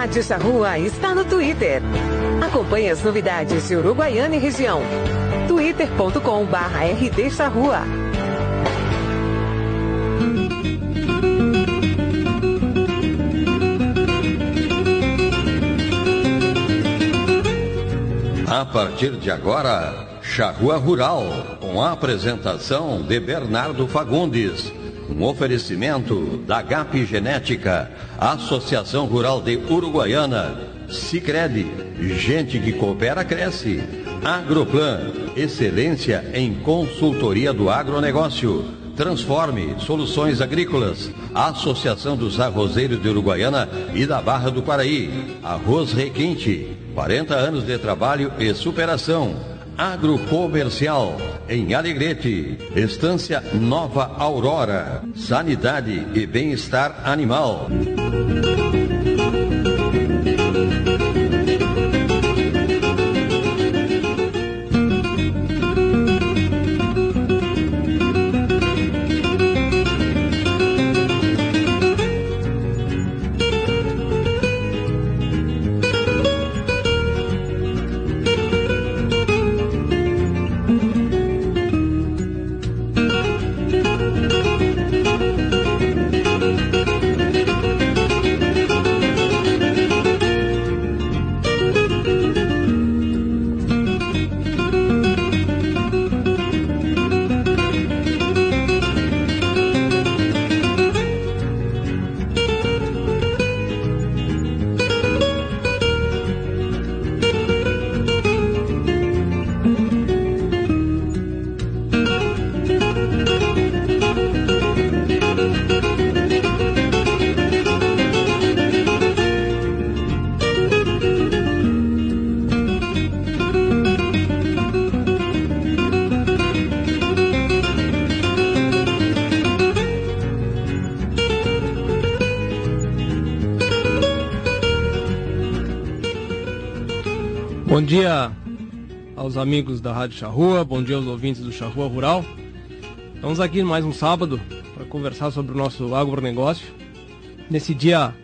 Rádio Charrua está no Twitter. Acompanhe as novidades de Uruguaiana e região. twitter.com barra. A partir de agora, Charrua Rural, com a apresentação de Bernardo Fagundes. Um oferecimento da GAP Genética, Associação Rural de Uruguaiana, Sicredi, gente que coopera cresce. Agroplan, excelência em consultoria do agronegócio. Transforme Soluções Agrícolas, Associação dos Arrozeiros de Uruguaiana e da Barra do Paraí. Arroz Requinte, 40 anos de trabalho e superação. Agrocomercial, em Alegrete, Estância Nova Aurora, Sanidade e Bem-Estar Animal. Amigos da Rádio Charrua, bom dia aos ouvintes do Charrua Rural. Estamos aqui mais um sábado para conversar sobre o nosso agronegócio. Nesse dia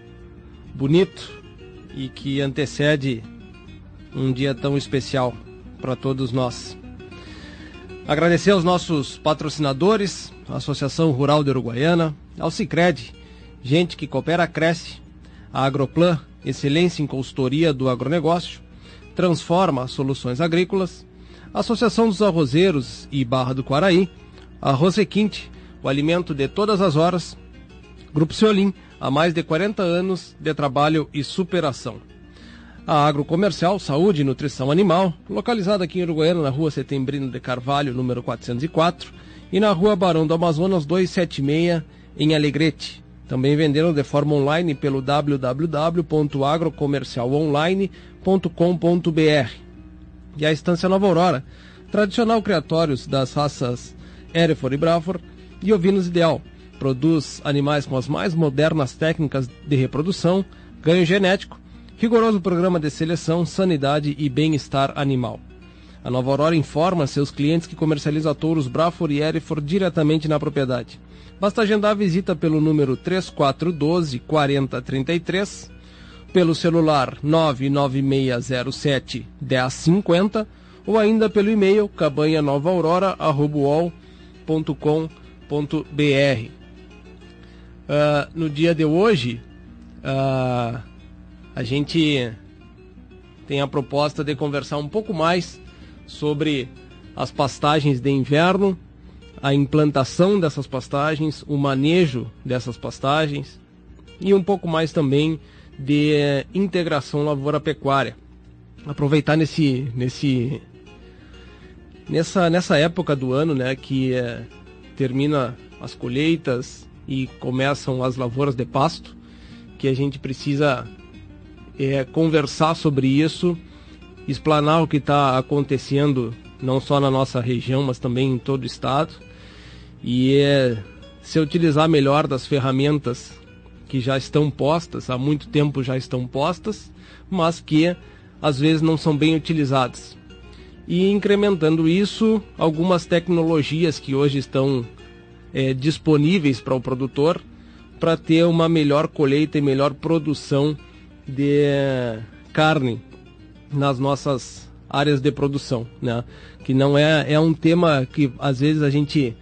bonito e que antecede um dia tão especial para todos nós. Agradecer aos nossos patrocinadores, a Associação Rural de Uruguaiana, ao Cicred, gente que coopera, cresce, a Agroplan, excelência em consultoria do agronegócio, Transforma Soluções Agrícolas, Associação dos Arrozeiros e Barra do Quaraí, Arroz Requinte, o alimento de todas as horas, Grupo Ciolim, há mais de 40 anos de trabalho e superação. A Agrocomercial Saúde e Nutrição Animal, localizada aqui em Uruguaiana, na rua Setembrino de Carvalho, número 404, e na rua Barão do Amazonas 276, em Alegrete. Também venderam de forma online pelo www.agrocomercialonline.com.br. E a Estância Nova Aurora, tradicional criatórios das raças Hereford e Braford e Ovinos Ideal. Produz animais com as mais modernas técnicas de reprodução, ganho genético, rigoroso programa de seleção, sanidade e bem-estar animal. A Nova Aurora informa seus clientes que comercializa touros Braford e Hereford diretamente na propriedade. Basta agendar a visita pelo número 3412 4033, pelo celular 99607 1050 ou ainda pelo e-mail cabanhanovaaurora.com.br. Uh, no dia de hoje, uh, a gente tem a proposta de conversar um pouco mais sobre as pastagens de inverno a implantação dessas pastagens, o manejo dessas pastagens e um pouco mais também de eh, integração lavoura-pecuária. Aproveitar nesse, nesse, nessa, nessa época do ano né, que eh, termina as colheitas e começam as lavouras de pasto, que a gente precisa eh, conversar sobre isso, explanar o que está acontecendo não só na nossa região, mas também em todo o estado e é se utilizar melhor das ferramentas que já estão postas, há muito tempo já estão postas, mas que às vezes não são bem utilizadas. E incrementando isso, algumas tecnologias que hoje estão é, disponíveis para o produtor para ter uma melhor colheita e melhor produção de carne nas nossas áreas de produção, né? Que não é, é um tema que às vezes a gente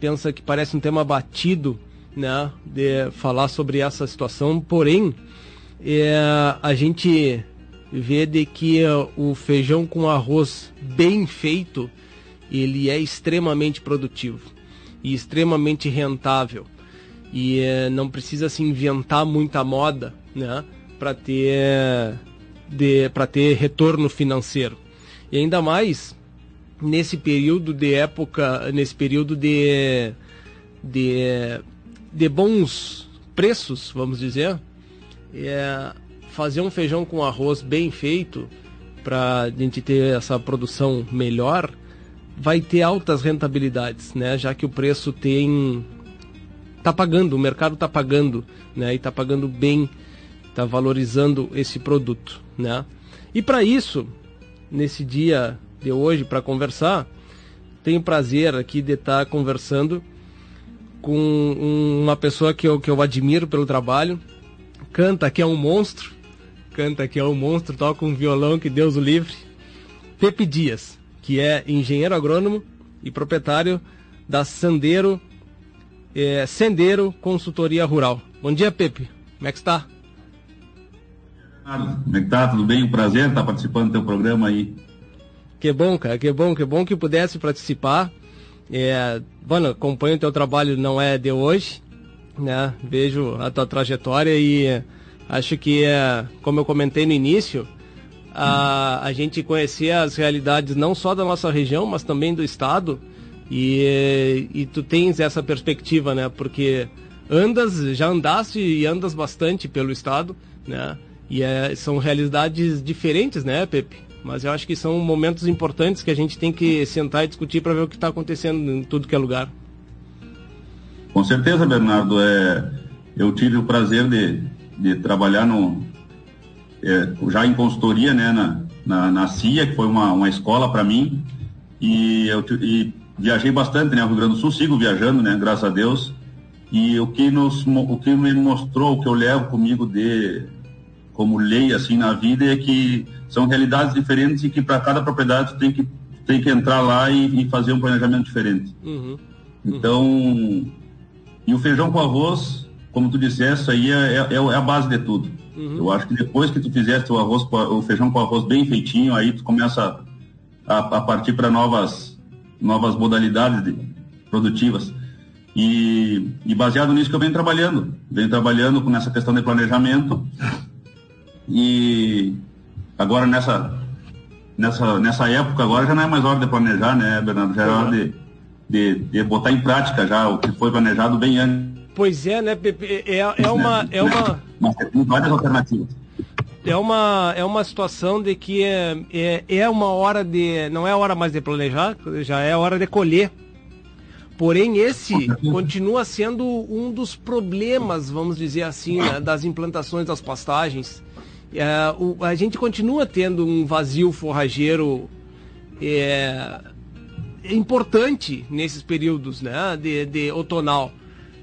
pensa que parece um tema batido, né? De falar sobre essa situação, porém, é, a gente vê de que o feijão com arroz bem feito, ele é extremamente produtivo e extremamente rentável. E é, não precisa se inventar muita moda, né? Para ter, de, ter retorno financeiro. E ainda mais nesse período de época, nesse período de, de, de bons preços, vamos dizer, é, fazer um feijão com arroz bem feito para a gente ter essa produção melhor, vai ter altas rentabilidades, né? Já que o preço tem tá pagando, o mercado tá pagando, né? E tá pagando bem, tá valorizando esse produto, né? E para isso, nesse dia de hoje para conversar, tenho prazer aqui de estar tá conversando com uma pessoa que eu, que eu admiro pelo trabalho, canta que é um monstro, canta que é um monstro, toca um violão que Deus o livre, Pepe Dias, que é engenheiro agrônomo e proprietário da Sandeiro é, Sendeiro Consultoria Rural. Bom dia, Pepe. Como é que está? Como é que tá? Tudo bem? Um prazer estar participando do teu programa aí. Que bom, cara, que bom, que bom que pudesse participar. É, bueno, acompanho o teu trabalho, não é de hoje, né? Vejo a tua trajetória e acho que, é, como eu comentei no início, a, a gente conhecer as realidades não só da nossa região, mas também do estado. E, e tu tens essa perspectiva, né? Porque andas, já andaste e andas bastante pelo estado, né? E é, são realidades diferentes, né, Pepe? Mas eu acho que são momentos importantes que a gente tem que sentar e discutir para ver o que está acontecendo em tudo que é lugar. Com certeza, Bernardo. É, eu tive o prazer de, de trabalhar no, é, já em consultoria né, na, na, na CIA, que foi uma, uma escola para mim. E eu e viajei bastante, né? Rio Grande do Sul, sigo viajando, né? Graças a Deus. E o que, nos, o que me mostrou, o que eu levo comigo de como lei assim na vida é que são realidades diferentes e que para cada propriedade tem que tem que entrar lá e, e fazer um planejamento diferente. Uhum. Então, e o feijão com arroz, como tu disseste, aí é, é, é a base de tudo. Uhum. Eu acho que depois que tu fizeste o arroz, o feijão com arroz bem feitinho, aí tu começa a, a partir para novas novas modalidades de, produtivas. E, e, baseado nisso que eu venho trabalhando, venho trabalhando com essa questão de planejamento e agora nessa, nessa, nessa época, agora já não é mais hora de planejar, né, Bernardo? Já é hora de, de, de botar em prática já o que foi planejado bem antes. Pois é, né, Pepe? É, é uma. É uma... Mas tem várias alternativas. É uma, é uma situação de que é, é, é uma hora de. Não é hora mais de planejar, já é hora de colher. Porém, esse continua sendo um dos problemas, vamos dizer assim, né, das implantações das pastagens. É, o, a gente continua tendo um vazio forrageiro é, importante nesses períodos né, de, de outonal.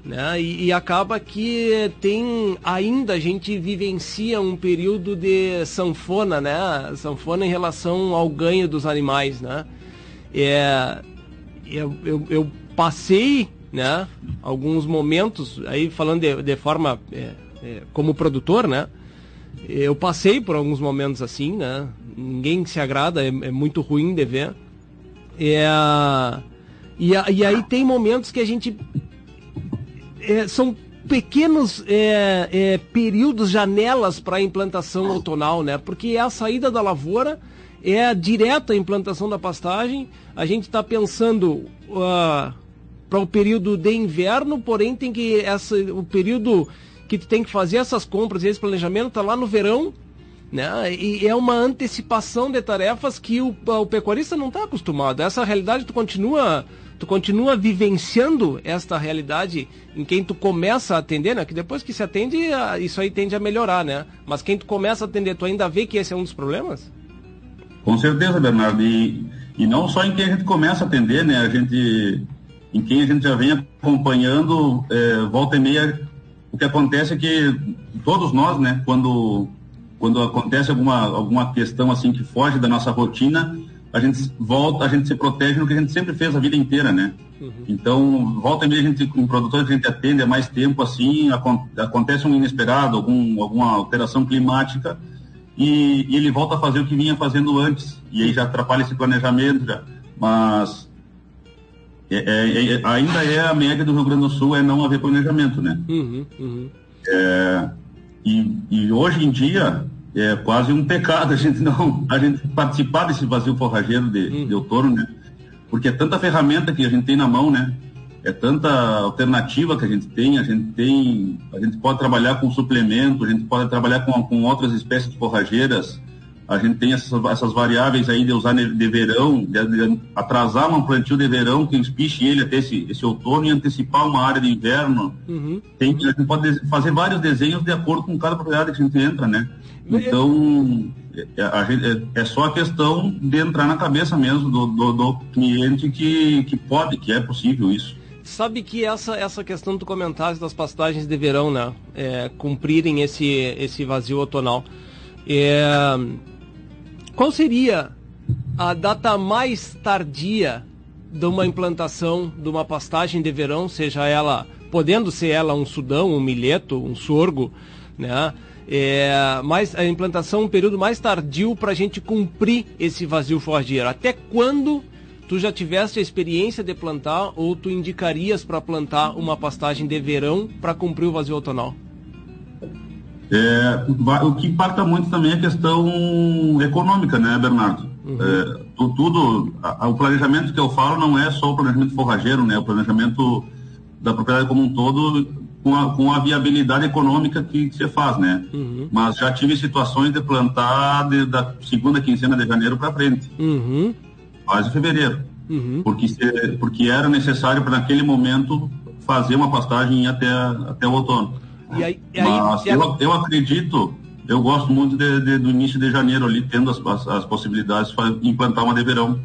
Né? E, e, acaba que tem ainda a gente vivencia um período de sanfona, né? Sanfona em relação ao ganho dos animais, né? É, eu, eu, eu passei, né? Alguns momentos aí falando de, de forma é, é, como produtor, né? Eu passei por alguns momentos assim, né? Ninguém se agrada, é, é muito ruim de ver. É, e, e aí tem momentos que a gente. É, são pequenos é, é, períodos, janelas para a implantação outonal, né? Porque é a saída da lavoura, é a direta implantação da pastagem. A gente está pensando uh, para o período de inverno, porém tem que essa, o período que tu tem que fazer essas compras e esse planejamento está lá no verão, né? E é uma antecipação de tarefas que o, o pecuarista não está acostumado. Essa realidade tu continua tu continua vivenciando esta realidade em quem tu começa a atender, né? Que depois que se atende, isso aí tende a melhorar, né? Mas quem tu começa a atender, tu ainda vê que esse é um dos problemas? Com certeza, Bernardo. E, e não só em quem a gente começa a atender, né? A gente, em quem a gente já vem acompanhando, é, volta e meia o que acontece é que todos nós, né, quando quando acontece alguma, alguma questão assim que foge da nossa rotina, a gente volta, a gente se protege no que a gente sempre fez a vida inteira, né? Uhum. Então, volta e meia a gente, com produtores que a gente atende há mais tempo, assim, acontece um inesperado, algum, alguma alteração climática, e, e, ele volta a fazer o que vinha fazendo antes, e aí já atrapalha esse planejamento, já. mas é, é, é, ainda é a média do Rio Grande do Sul é não haver planejamento, né? Uhum, uhum. É, e, e hoje em dia, é quase um pecado a gente não a gente participar desse vazio forrageiro de, hum. de outono, né? Porque é tanta ferramenta que a gente tem na mão, né? É tanta alternativa que a gente tem, a gente tem, a gente pode trabalhar com suplemento, a gente pode trabalhar com, com outras espécies forrageiras, a gente tem essas, essas variáveis aí de usar de verão, de, de atrasar um plantio de verão que espiche ele até esse, esse outono e antecipar uma área de inverno. Uhum. Tem, a gente pode fazer vários desenhos de acordo com cada propriedade que a gente entra, né? Então, é, gente, é, é só a questão de entrar na cabeça mesmo do, do, do, cliente que, que pode, que é possível isso. Sabe que essa, essa questão do comentário das pastagens de verão, né? É, cumprirem esse, esse vazio outonal. É, qual seria a data mais tardia de uma implantação de uma pastagem de verão, seja ela, podendo ser ela um sudão, um milheto, um sorgo, né? É, mas a implantação um período mais tardio para a gente cumprir esse vazio forrageiro. Até quando tu já tiveste a experiência de plantar ou tu indicarias para plantar uma pastagem de verão para cumprir o vazio outonal? É, o que impacta muito também é a questão econômica, né, Bernardo? Uhum. É, tudo, a, o planejamento que eu falo não é só o planejamento forrageiro, né? O planejamento da propriedade como um todo com a, com a viabilidade econômica que, você faz, né? Uhum. Mas já tive situações de plantar de, da segunda quinzena de janeiro para frente, uhum. quase fevereiro, uhum. porque, se, porque era necessário para naquele momento fazer uma pastagem até, até o outono. E aí, e aí, Mas eu, eu acredito, eu gosto muito de, de, do início de janeiro ali, tendo as, as, as possibilidades para implantar uma de verão.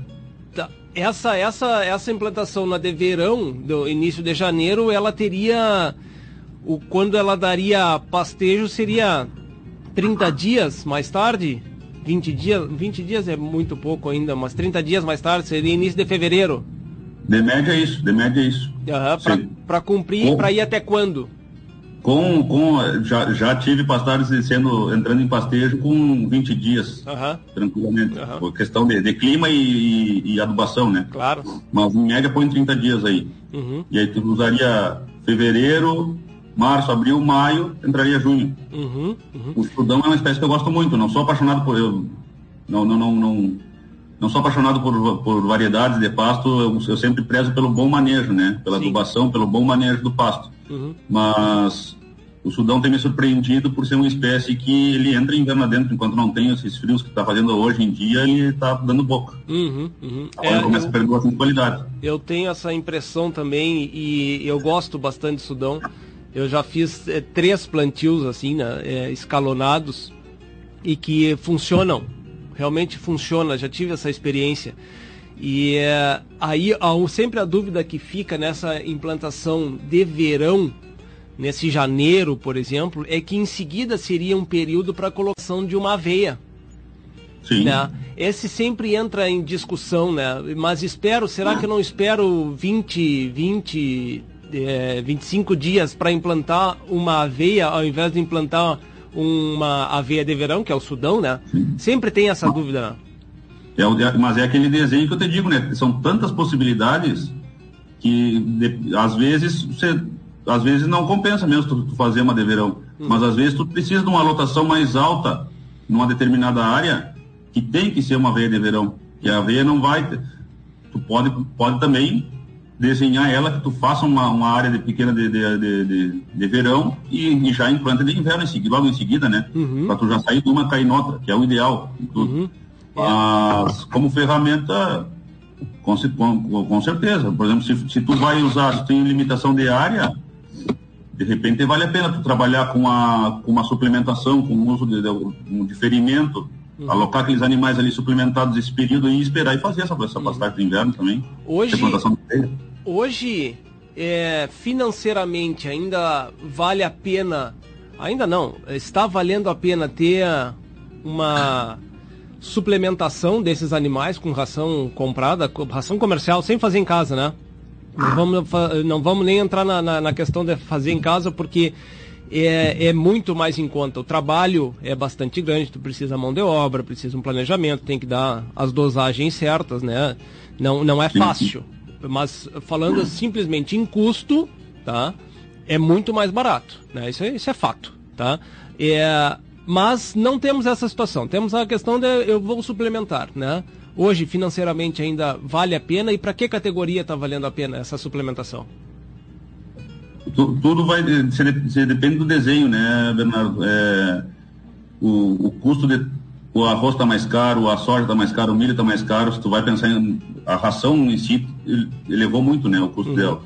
Tá. Essa, essa, essa implantação na de verão, do início de janeiro, ela teria o, quando ela daria pastejo seria 30 dias mais tarde? 20 dias, 20 dias é muito pouco ainda, mas 30 dias mais tarde seria início de fevereiro. De média é isso, de média é isso. Uhum, para cumprir, para ir até quando? Com, com, já, já tive pastagens sendo, entrando em pastejo com 20 dias, uhum. tranquilamente. Uhum. Por questão de, de clima e, e, adubação, né? Claro. Mas em média põe 30 dias aí. Uhum. E aí tu usaria fevereiro, março, abril, maio, entraria junho. Uhum, uhum. O estudão é uma espécie que eu gosto muito, não sou apaixonado por. Eu, não, não, não, não, não sou apaixonado por, por variedades de pasto, eu, eu sempre prezo pelo bom manejo, né? Pela Sim. adubação, pelo bom manejo do pasto. Uhum. Mas o Sudão tem me surpreendido por ser uma espécie que ele entra em inverno dentro, enquanto não tem esses frios que está fazendo hoje em dia, ele está dando boca. Uhum, uhum. Agora é, começa eu, a perder bastante qualidade. Eu tenho essa impressão também e eu gosto bastante do Sudão. Eu já fiz é, três plantios assim, né, é, escalonados e que funcionam, realmente funciona. Já tive essa experiência. E é, aí sempre a dúvida que fica nessa implantação de verão, nesse janeiro, por exemplo, é que em seguida seria um período para a colocação de uma aveia. Sim. Né? Esse sempre entra em discussão, né? Mas espero, será que eu não espero 20, 20, é, 25 dias para implantar uma aveia ao invés de implantar uma aveia de verão, que é o Sudão, né? Sim. Sempre tem essa dúvida. É o, mas é aquele desenho que eu te digo, né? São tantas possibilidades que de, às vezes você às vezes não compensa mesmo tu, tu fazer uma de verão. Hum. Mas às vezes tu precisa de uma lotação mais alta numa determinada área que tem que ser uma aveia de verão. E a aveia não vai. Tu pode, pode também desenhar ela que tu faça uma, uma área de pequena de, de, de, de, de verão e, e, já implanta de inverno em seguida, logo em seguida, né? Uhum. Para tu já sair de uma cair noutra, que é o ideal. Uhum. Mas como ferramenta, com, com, com, certeza. Por exemplo, se, se tu vai usar, se tem limitação de área, de repente vale a pena tu trabalhar com, a, com uma suplementação, com o uso de, de um diferimento, uhum. alocar aqueles animais ali suplementados esse período e esperar e fazer essa, essa uhum. passagem do inverno também. Hoje, hoje é, financeiramente ainda vale a pena, ainda não, está valendo a pena ter uma suplementação desses animais com ração comprada, ração comercial, sem fazer em casa, né? Não vamos, não vamos nem entrar na, na, na questão de fazer em casa, porque é, é, muito mais em conta. O trabalho é bastante grande, tu precisa mão de obra, precisa um planejamento, tem que dar as dosagens certas, né? Não, não é fácil. Mas falando simplesmente em custo, tá? É muito mais barato, né? Isso é, isso é fato, tá? É, mas não temos essa situação. Temos a questão de eu vou suplementar, né? Hoje, financeiramente, ainda vale a pena? E para que categoria está valendo a pena essa suplementação? Tudo vai depende do desenho, né, Bernardo? É, o, o custo de o arroz está mais caro, a soja está mais caro, o milho está mais caro. Se tu vai pensar em a ração em si, elevou muito, né, o custo uhum. dela.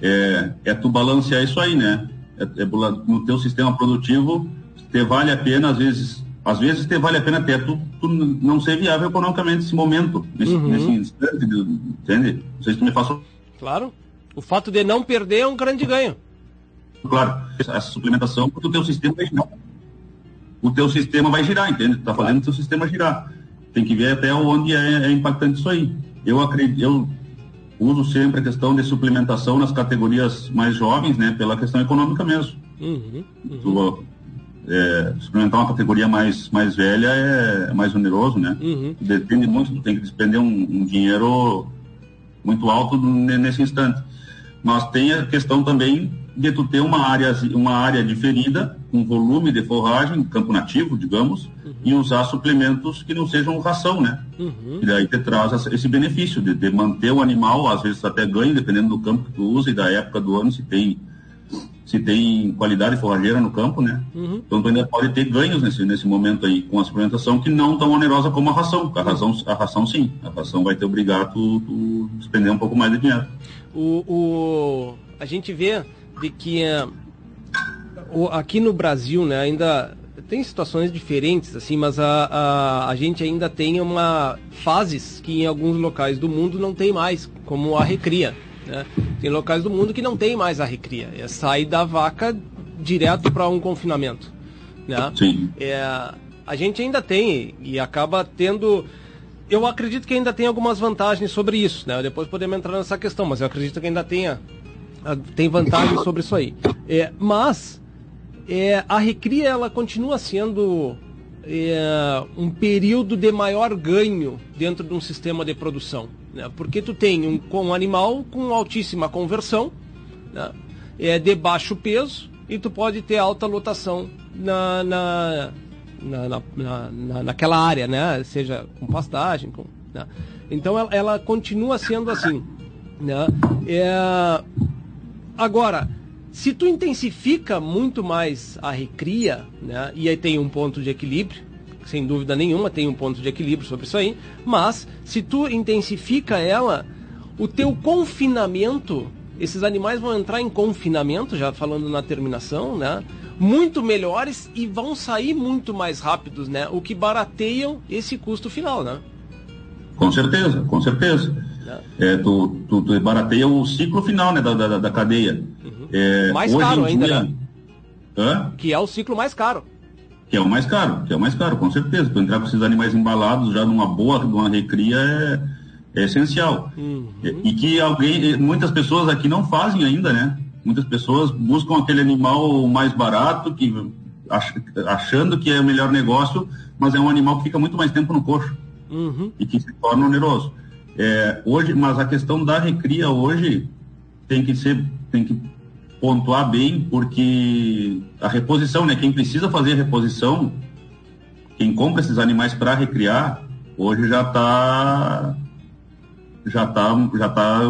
É, é tu balancear isso aí, né? É, é, no teu sistema produtivo, te vale a pena às vezes às vezes te vale a pena até tu, tu não ser viável economicamente nesse momento, nesse, uhum. nesse instante, entende? Não sei se tu me faço. Claro. O fato de não perder é um grande ganho. Claro, essa suplementação, porque o teu sistema vai girar. O teu sistema vai girar, entende? Tu tá fazendo o teu sistema girar. Tem que ver até onde é, é impactante isso aí. Eu acredito, eu uso sempre a questão de suplementação nas categorias mais jovens, né? Pela questão econômica mesmo. Uhum, uhum. Tu, é, suplementar uma categoria mais, mais velha é, mais oneroso, né? Uhum. Depende muito, tu tem que despender um, um, dinheiro muito alto nesse instante. Mas tem a questão também de tu ter uma área, uma área diferida, um volume de forragem, campo nativo, digamos, uhum. e usar suplementos que não sejam ração, né? Uhum. E daí te traz esse benefício de, de manter o animal, às vezes até ganho, dependendo do campo que tu usa e da época do ano, se tem se tem qualidade forrageira no campo, né? Uhum. Então tu ainda pode ter ganhos nesse, nesse momento aí com a suplementação que não tão onerosa como a ração. A ração, a ração sim, a ração vai te obrigar a tu, tu despender um pouco mais de dinheiro. O, o, a gente vê de que uh, o, aqui no Brasil, né, ainda tem situações diferentes, assim, mas a, a, a gente ainda tem uma fases que em alguns locais do mundo não tem mais, como a recria. Né? Tem locais do mundo que não tem mais a recria. É sair da vaca direto para um confinamento. Né? Sim. É, a gente ainda tem e acaba tendo. Eu acredito que ainda tem algumas vantagens sobre isso. Né? Depois podemos entrar nessa questão, mas eu acredito que ainda tenha, tem vantagens sobre isso aí. É, mas é, a recria ela continua sendo é, um período de maior ganho dentro de um sistema de produção. Né? Porque tu tem um, um animal com altíssima conversão, né? é de baixo peso, e tu pode ter alta lotação na, na, na, na naquela área, né? seja com pastagem. Com, né? Então ela, ela, continua sendo assim. Né? É... Agora, se tu intensifica muito mais a recria, né? e aí tem um ponto de equilíbrio, sem dúvida nenhuma, tem um ponto de equilíbrio sobre isso aí, mas se tu intensifica ela, o teu confinamento, esses animais vão entrar em confinamento, já falando na terminação, né? Muito melhores e vão sair muito mais rápidos, né? O que barateiam esse custo final, né? Com certeza, com certeza. É, tu, tu, tu barateia o ciclo final né, da, da, da cadeia. Uhum. É, mais caro ainda, dia... né? Hã? Que é o ciclo mais caro que é o mais caro, que é o mais caro, com certeza. Para entrar com esses animais embalados já numa boa, numa recria é, é essencial. Uhum. E, e, que alguém, muitas pessoas aqui não fazem ainda, né? Muitas pessoas buscam aquele animal mais barato, que achando que é o melhor negócio, mas é um animal que fica muito mais tempo no coxo uhum. e que se torna oneroso. É, hoje, mas a questão da recria hoje tem que ser, tem que pontuar bem, porque a reposição, né? Quem precisa fazer a reposição, quem compra esses animais para recriar, hoje já está já tá, já tá,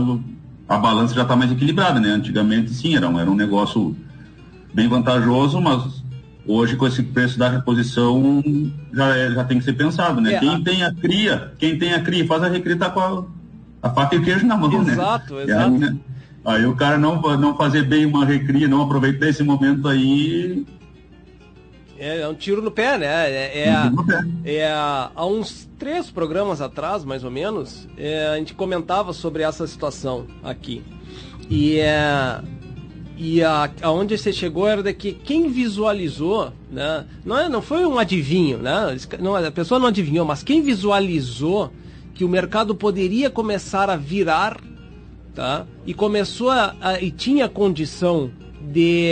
a balança já está mais equilibrada, né? Antigamente sim, era um, era um negócio bem vantajoso, mas hoje com esse preço da reposição já, é, já tem que ser pensado, né? É, quem a... tem a cria, quem tem a cria faz a recria tá com a, a faca e o queijo na mão, exato, né? Exato, exato. Aí o cara não, não fazer bem uma recria, não aproveitar esse momento aí. É, é um tiro no pé, né? É, é, um pé. é, há uns três programas atrás, mais ou menos, é, a gente comentava sobre essa situação aqui. E, é, e a, aonde você chegou era de que quem visualizou, né? Não, é, não foi um adivinho, né? Não, a pessoa não adivinhou, mas quem visualizou que o mercado poderia começar a virar, tá? E começou a, a e tinha condição de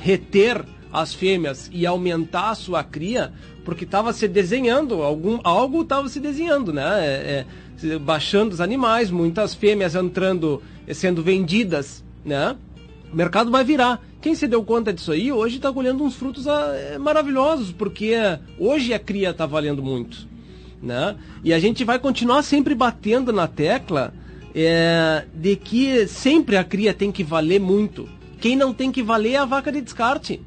reter as fêmeas e aumentar a sua cria, porque estava se desenhando, algum, algo estava se desenhando, né? É, é, baixando os animais, muitas fêmeas entrando, sendo vendidas, né? O mercado vai virar. Quem se deu conta disso aí, hoje está colhendo uns frutos ah, é, maravilhosos, porque hoje a cria está valendo muito. Né? E a gente vai continuar sempre batendo na tecla é, de que sempre a cria tem que valer muito. Quem não tem que valer é a vaca de descarte.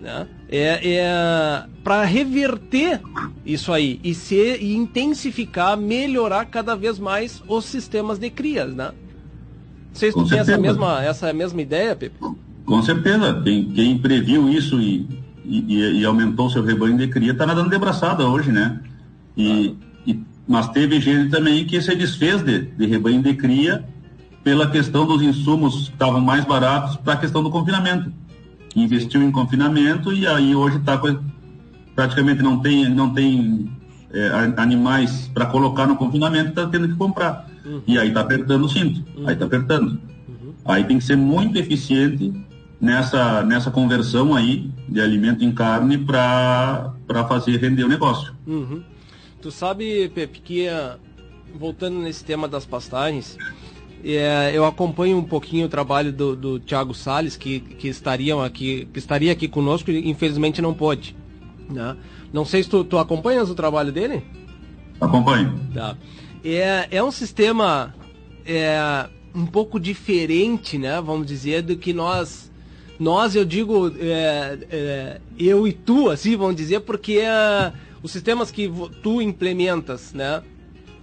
Né? É, é para reverter isso aí e, ser, e intensificar, melhorar cada vez mais os sistemas de crias. Né? Vocês têm essa mesma, essa mesma ideia, Pepe? Com certeza. Quem, quem previu isso e, e, e aumentou seu rebanho de cria está nadando de braçada hoje, né? E, mas teve gente também que se desfez de, de rebanho de cria pela questão dos insumos que estavam mais baratos para a questão do confinamento. Investiu em confinamento e aí hoje está praticamente não tem, não tem é, animais para colocar no confinamento, está tendo que comprar. Uhum. E aí está apertando o cinto, uhum. aí está apertando. Uhum. Aí tem que ser muito eficiente nessa, nessa conversão aí de alimento em carne para fazer render o negócio. Tu sabe, Pepe, que uh, voltando nesse tema das pastagens, é, eu acompanho um pouquinho o trabalho do, do Thiago Salles, que, que, estariam aqui, que estaria aqui conosco e infelizmente não pôde. Né? Não sei se tu, tu acompanhas o trabalho dele? Acompanho. Tá. É, é um sistema é, um pouco diferente, né? Vamos dizer, do que nós. Nós, eu digo, é, é, eu e tu, assim, vamos dizer, porque é, os sistemas que tu implementas, né?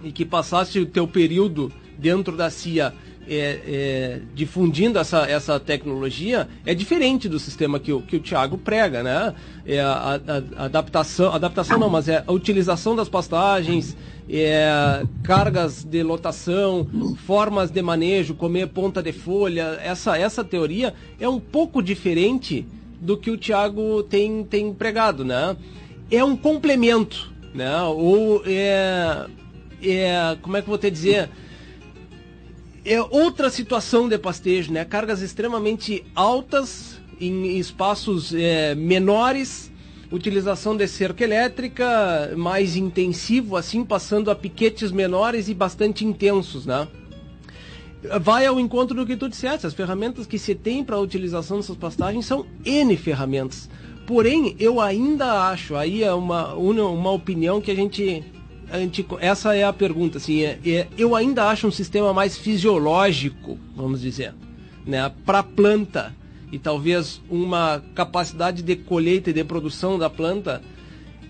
E que passaste o teu período dentro da CIA é, é, difundindo essa, essa tecnologia é diferente do sistema que o, que o Thiago prega, né? É a, a, a adaptação, adaptação não, mas é a utilização das pastagens, é, cargas de lotação, formas de manejo, comer ponta de folha, essa, essa teoria é um pouco diferente do que o Thiago tem, tem pregado, né? É um complemento, né? Ou é, é como é que eu vou te dizer? é outra situação de pastejo, né? Cargas extremamente altas em espaços é, menores, utilização de cerca elétrica mais intensivo, assim passando a piquetes menores e bastante intensos, né? Vai ao encontro do que tu disseste, as ferramentas que se tem para a utilização dessas pastagens são N ferramentas. Porém, eu ainda acho, aí é uma, uma opinião que a gente essa é a pergunta, assim, é, é, eu ainda acho um sistema mais fisiológico, vamos dizer, né, para a planta. E talvez uma capacidade de colheita e de produção da planta,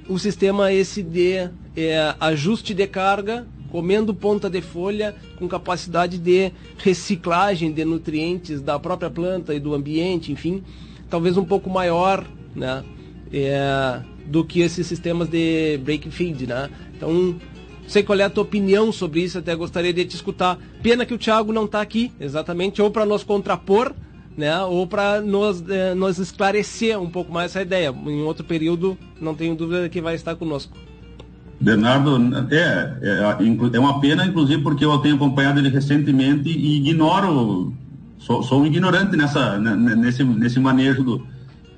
o sistema esse de é, ajuste de carga, comendo ponta de folha, com capacidade de reciclagem de nutrientes da própria planta e do ambiente, enfim, talvez um pouco maior, né? É, do que esses sistemas de break feed, né? Então, sei qual é a tua opinião sobre isso, até gostaria de te escutar. Pena que o Thiago não está aqui, exatamente, ou para nos contrapor, né, ou para nos, eh, nos esclarecer um pouco mais essa ideia. Em outro período, não tenho dúvida que vai estar conosco. Bernardo, é, é, é uma pena, inclusive, porque eu tenho acompanhado ele recentemente e ignoro, sou, sou um ignorante nessa, nesse, nesse manejo do,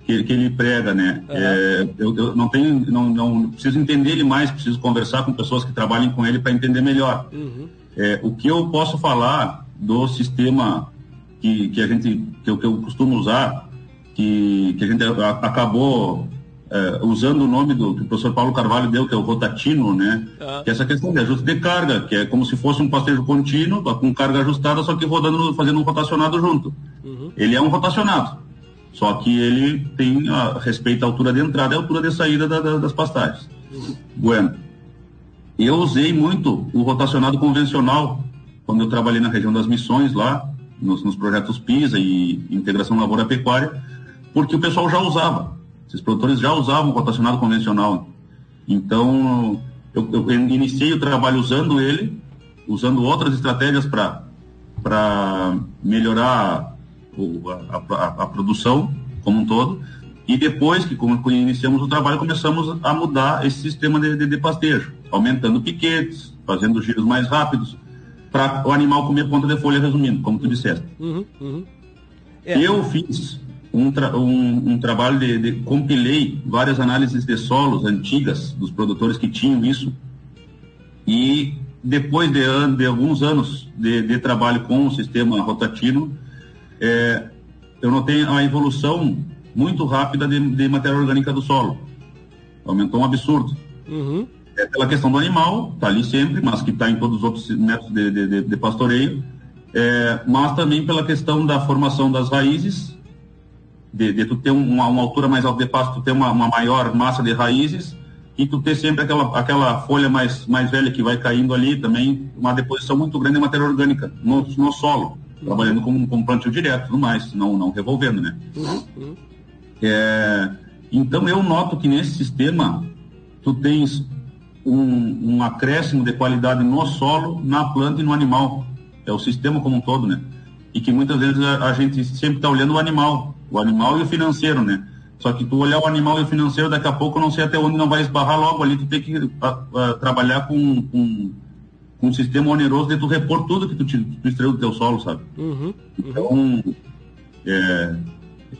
que, que ele prega, né? Uhum. É, eu, eu, não tenho, não, não preciso entender ele mais, preciso conversar com pessoas que trabalhem com ele para entender melhor. Uhum. É, o que eu posso falar do sistema que, que a gente, que eu, que eu costumo usar, que, que a gente acabou é, usando o nome do que o professor Paulo Carvalho deu, que é o rotatino, né? Uhum. Que é essa questão de ajuste de carga, que é como se fosse um pastejo contínuo, com carga ajustada, só que rodando, fazendo um rotacionado junto. Uhum. Ele é um rotacionado. Só que ele tem a respeito à altura de entrada e altura de saída da, da, das pastagens. Bueno, eu usei muito o rotacionado convencional quando eu trabalhei na região das missões lá, nos, nos projetos PISA e integração lavoura-pecuária, porque o pessoal já usava. Esses produtores já usavam o rotacionado convencional. Então, eu, eu iniciei o trabalho usando ele, usando outras estratégias para melhorar o, a, a, a, produção como um todo. E depois que iniciamos o trabalho, começamos a mudar esse sistema de, de, de pastejo, aumentando piquetes, fazendo giros mais rápidos, para o animal comer ponta de folha, resumindo, como tu disseste. Uhum, uhum. É. Eu fiz um, tra um, um trabalho de, de, compilei várias análises de solos antigas dos produtores que tinham isso e depois de, de alguns anos de, de, trabalho com o sistema rotativo, é, eu notei a evolução muito rápida de, de, matéria orgânica do solo. Aumentou um absurdo. Uhum. É pela questão do animal, está ali sempre, mas que está em todos os outros métodos de, de pastoreio, é, mas também pela questão da formação das raízes, de, de tu ter uma, uma, altura mais alta de pasto, tu ter uma, uma maior massa de raízes, e tu ter sempre aquela, aquela folha mais, mais velha que vai caindo ali também, uma deposição muito grande de matéria orgânica no, no solo, uhum. trabalhando com, com plantio direto, tudo mais, não, não revolvendo, né? Uhum. É, então eu noto que nesse sistema tu tens um, um acréscimo de qualidade no solo, na planta e no animal. É o sistema como um todo, né? E que muitas vezes a, a gente sempre está olhando o animal, o animal e o financeiro, né? Só que tu olhar o animal e o financeiro, daqui a pouco eu não sei até onde não vai esbarrar logo ali, tu tem que uh, uh, trabalhar com, com, um sistema oneroso de tu repor tudo que tu, tu extraiu do teu solo, sabe? Uhum, uhum. Então, é,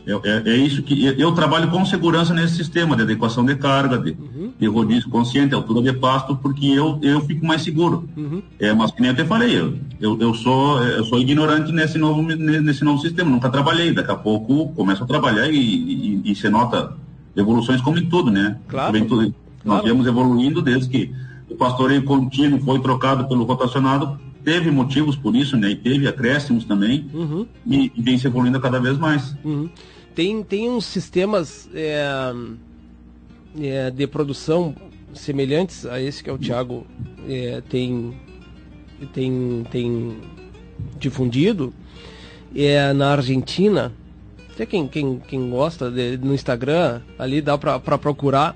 é, é, isso que eu trabalho com segurança nesse sistema de adequação de carga, de, uhum. de rodízio consciente, altura de pasto, porque eu, eu fico mais seguro. Uhum. É, mas que nem eu te falei, eu, eu, eu, sou, eu sou ignorante nesse novo, nesse novo sistema, nunca trabalhei. Daqui a pouco começo a trabalhar e, e, e você nota evoluções como em tudo, né? Claro. Tudo, nós claro. viemos evoluindo desde que o pastoreio contínuo foi trocado pelo rotacionado teve motivos por isso, né? E teve acréscimos também, uhum. e, e, vem se evoluindo cada vez mais. Uhum. Tem, tem uns sistemas é, é, de produção semelhantes a esse que é o Thiago é, tem, tem, tem difundido é, na Argentina. Até quem, quem, quem gosta de, no Instagram, ali dá para procurar.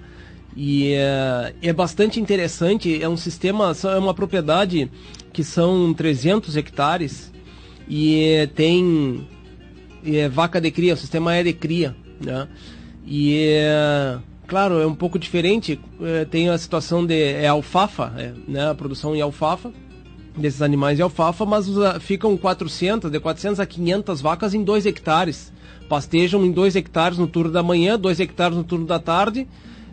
E é, é bastante interessante, é um sistema, é uma propriedade que são 300 hectares e tem é, vaca de cria, o sistema é de cria, né? E é, claro, é um pouco diferente, é, tem a situação de é alfafa, é, né? A produção em alfafa desses animais de alfafa, mas ficam 400, de 400 a 500 vacas em 2 hectares. Pastejam em 2 hectares no turno da manhã, 2 hectares no turno da tarde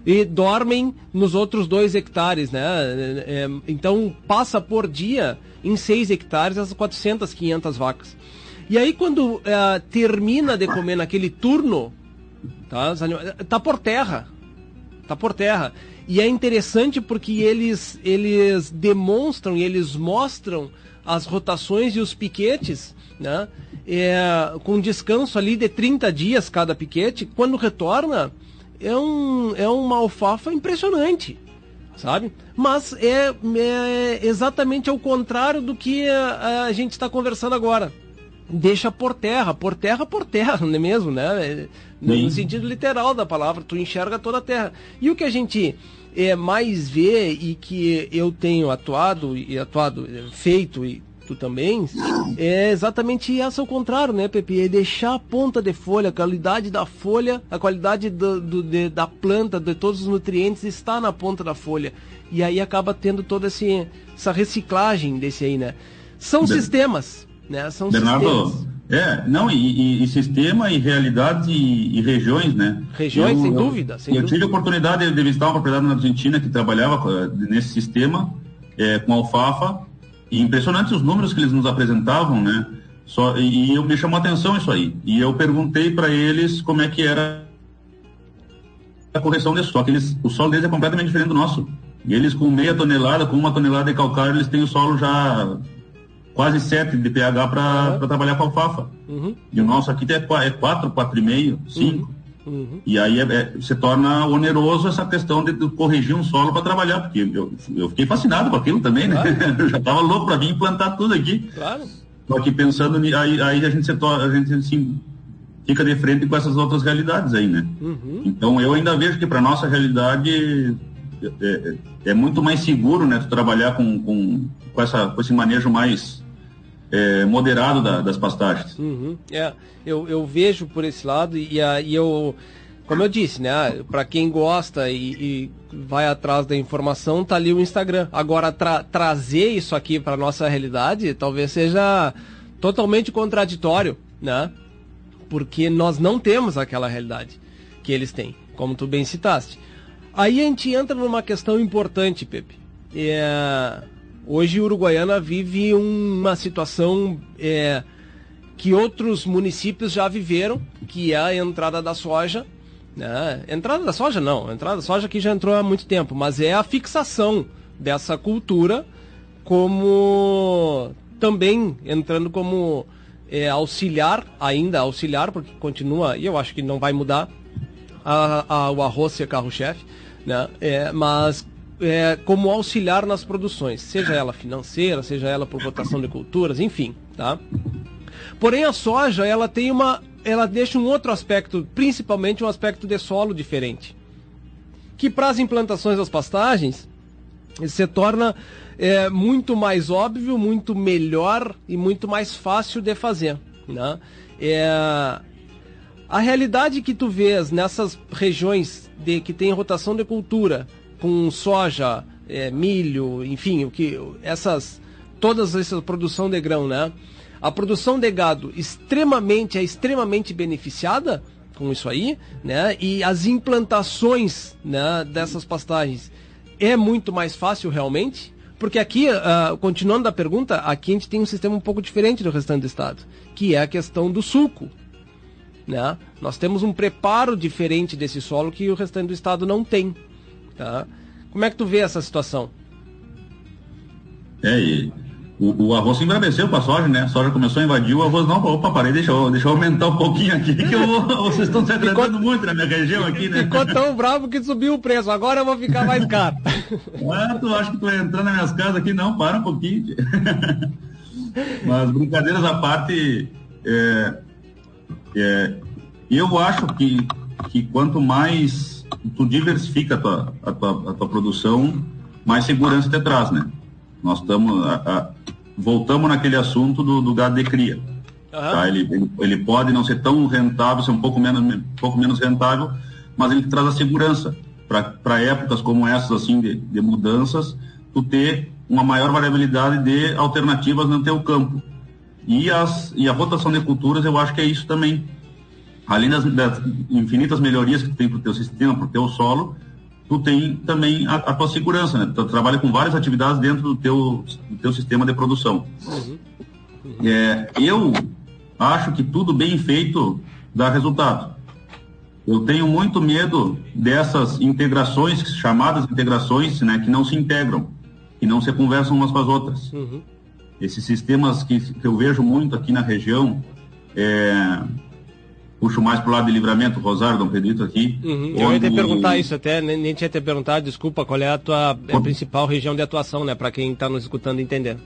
e dormem nos outros dois hectares, né? É, é então passa por dia em seis hectares as 400, 500 vacas. E aí quando é, termina de comer naquele turno, tá, tá por terra, tá por terra. E é interessante porque eles eles demonstram e eles mostram as rotações e os piquetes, né? É, com descanso ali de 30 dias cada piquete, quando retorna, é, um, é uma alfafa impressionante, sabe? Mas é, é exatamente ao contrário do que a, a gente está conversando agora. Deixa por terra, por terra, por terra, não é mesmo, né? No, no sentido literal da palavra, tu enxerga toda a terra. E o que a gente é, mais vê e que eu tenho atuado e atuado, feito e também, é exatamente essa ao contrário, né, Pepe? É deixar a ponta de folha, a qualidade da folha, a qualidade do, do de, da planta, de todos os nutrientes está na ponta da folha. E aí acaba tendo toda essa reciclagem desse aí, né? São sistemas, né? São Bernardo, sistemas. É, não, e, e, e, sistema e realidade e, e regiões, né? Regiões, eu, sem eu, dúvida. Sem eu dúvida. tive a oportunidade de visitar uma propriedade na Argentina que trabalhava nesse sistema, é, com alfafa, e impressionantes os números que eles nos apresentavam, né? Só, e, e eu me chamou a atenção isso aí. E eu perguntei para eles como é que era a correção desse solo. Eles, o solo deles é completamente diferente do nosso. E eles com meia tonelada, com uma tonelada de calcário, eles têm o solo já quase 7 de pH para uhum. trabalhar com alfafa. Uhum. E o nosso aqui é 4, 4,5, 5. Uhum. Uhum. E aí é, é, se torna oneroso essa questão de, de corrigir um solo para trabalhar, porque eu, eu fiquei fascinado com aquilo também, né? Claro. eu já estava louco para vir implantar tudo aqui. Claro. Só que pensando, aí, aí a gente, se torna, a gente assim, fica de frente com essas outras realidades aí, né? Uhum. Então eu ainda vejo que para nossa realidade é, é, é, muito mais seguro, né? Trabalhar com, com, com, essa, com esse manejo mais é, moderado da, das pastagens. Uhum. É, eu, eu vejo por esse lado e, e eu, como eu disse, né? Para quem gosta e, e, vai atrás da informação, tá ali o Instagram. Agora tra trazer isso aqui para nossa realidade, talvez seja totalmente contraditório, né? Porque nós não temos aquela realidade que eles têm, como tu bem citaste. Aí a gente entra numa questão importante, Pepe. É, hoje Uruguaiana vive uma situação é, que outros municípios já viveram, que é a entrada da soja. Né? Entrada da soja não, entrada da soja aqui já entrou há muito tempo, mas é a fixação dessa cultura como também entrando como é, auxiliar, ainda auxiliar, porque continua, e eu acho que não vai mudar, a, a, o arroz ser carro-chefe, né? É, mas é, como auxiliar nas produções, seja ela financeira, seja ela por rotação de culturas, enfim, tá? Porém a soja, ela tem uma, ela deixa um outro aspecto, principalmente um aspecto de solo diferente, que para as implantações das pastagens se torna é, muito mais óbvio, muito melhor e muito mais fácil de fazer, né? É, a realidade que tu vês nessas regiões de que tem rotação de cultura, com soja, é, milho, enfim, o que essas todas essa produção de grão, né? A produção de gado extremamente é extremamente beneficiada com isso aí, né? E as implantações, né, dessas pastagens é muito mais fácil realmente, porque aqui, uh, continuando a pergunta, aqui a gente tem um sistema um pouco diferente do restante do estado, que é a questão do suco. Né? Nós temos um preparo diferente desse solo que o restante do estado não tem. Tá? Como é que tu vê essa situação? É, e o, o arroz se embraveceu com a soja, né? A soja começou a invadir, o arroz não, opa, parei, deixa eu, deixa eu aumentar um pouquinho aqui, que eu, vocês estão se agradando muito na minha região aqui, né? Ficou tão bravo que subiu o preço, agora eu vou ficar mais caro. ah, tu acha que tu vai entrar nas minhas casas aqui? Não, para um pouquinho. Mas brincadeiras à parte, é, é, eu acho que, que quanto mais tu diversifica a tua, a tua, a tua produção, mais segurança te traz, né? Nós estamos, voltamos naquele assunto do, do gado de cria. Uhum. Tá? Ele, ele, ele, pode não ser tão rentável, ser um pouco menos, um pouco menos rentável, mas ele traz a segurança para épocas como essas, assim, de, de mudanças, tu ter uma maior variabilidade de alternativas no teu campo. E, as, e a rotação de culturas, eu acho que é isso também. Além das, das infinitas melhorias que tu tem para o teu sistema, para o teu solo, tu tem também a, a, tua segurança, né? Tu trabalha com várias atividades dentro do teu, do teu sistema de produção. Uhum. Uhum. É, eu acho que tudo bem feito dá resultado. Eu tenho muito medo dessas integrações, chamadas integrações, né, que não se integram, que não se conversam umas com as outras. Uhum esses sistemas que, que eu vejo muito aqui na região, é, puxo mais para o lado de livramento, Rosário, Dom Pedrito aqui. Uhum. Onde... Eu ia te perguntar isso até, nem, nem tinha te perguntado, desculpa, qual é a tua é a principal região de atuação, né, para quem está nos escutando entender.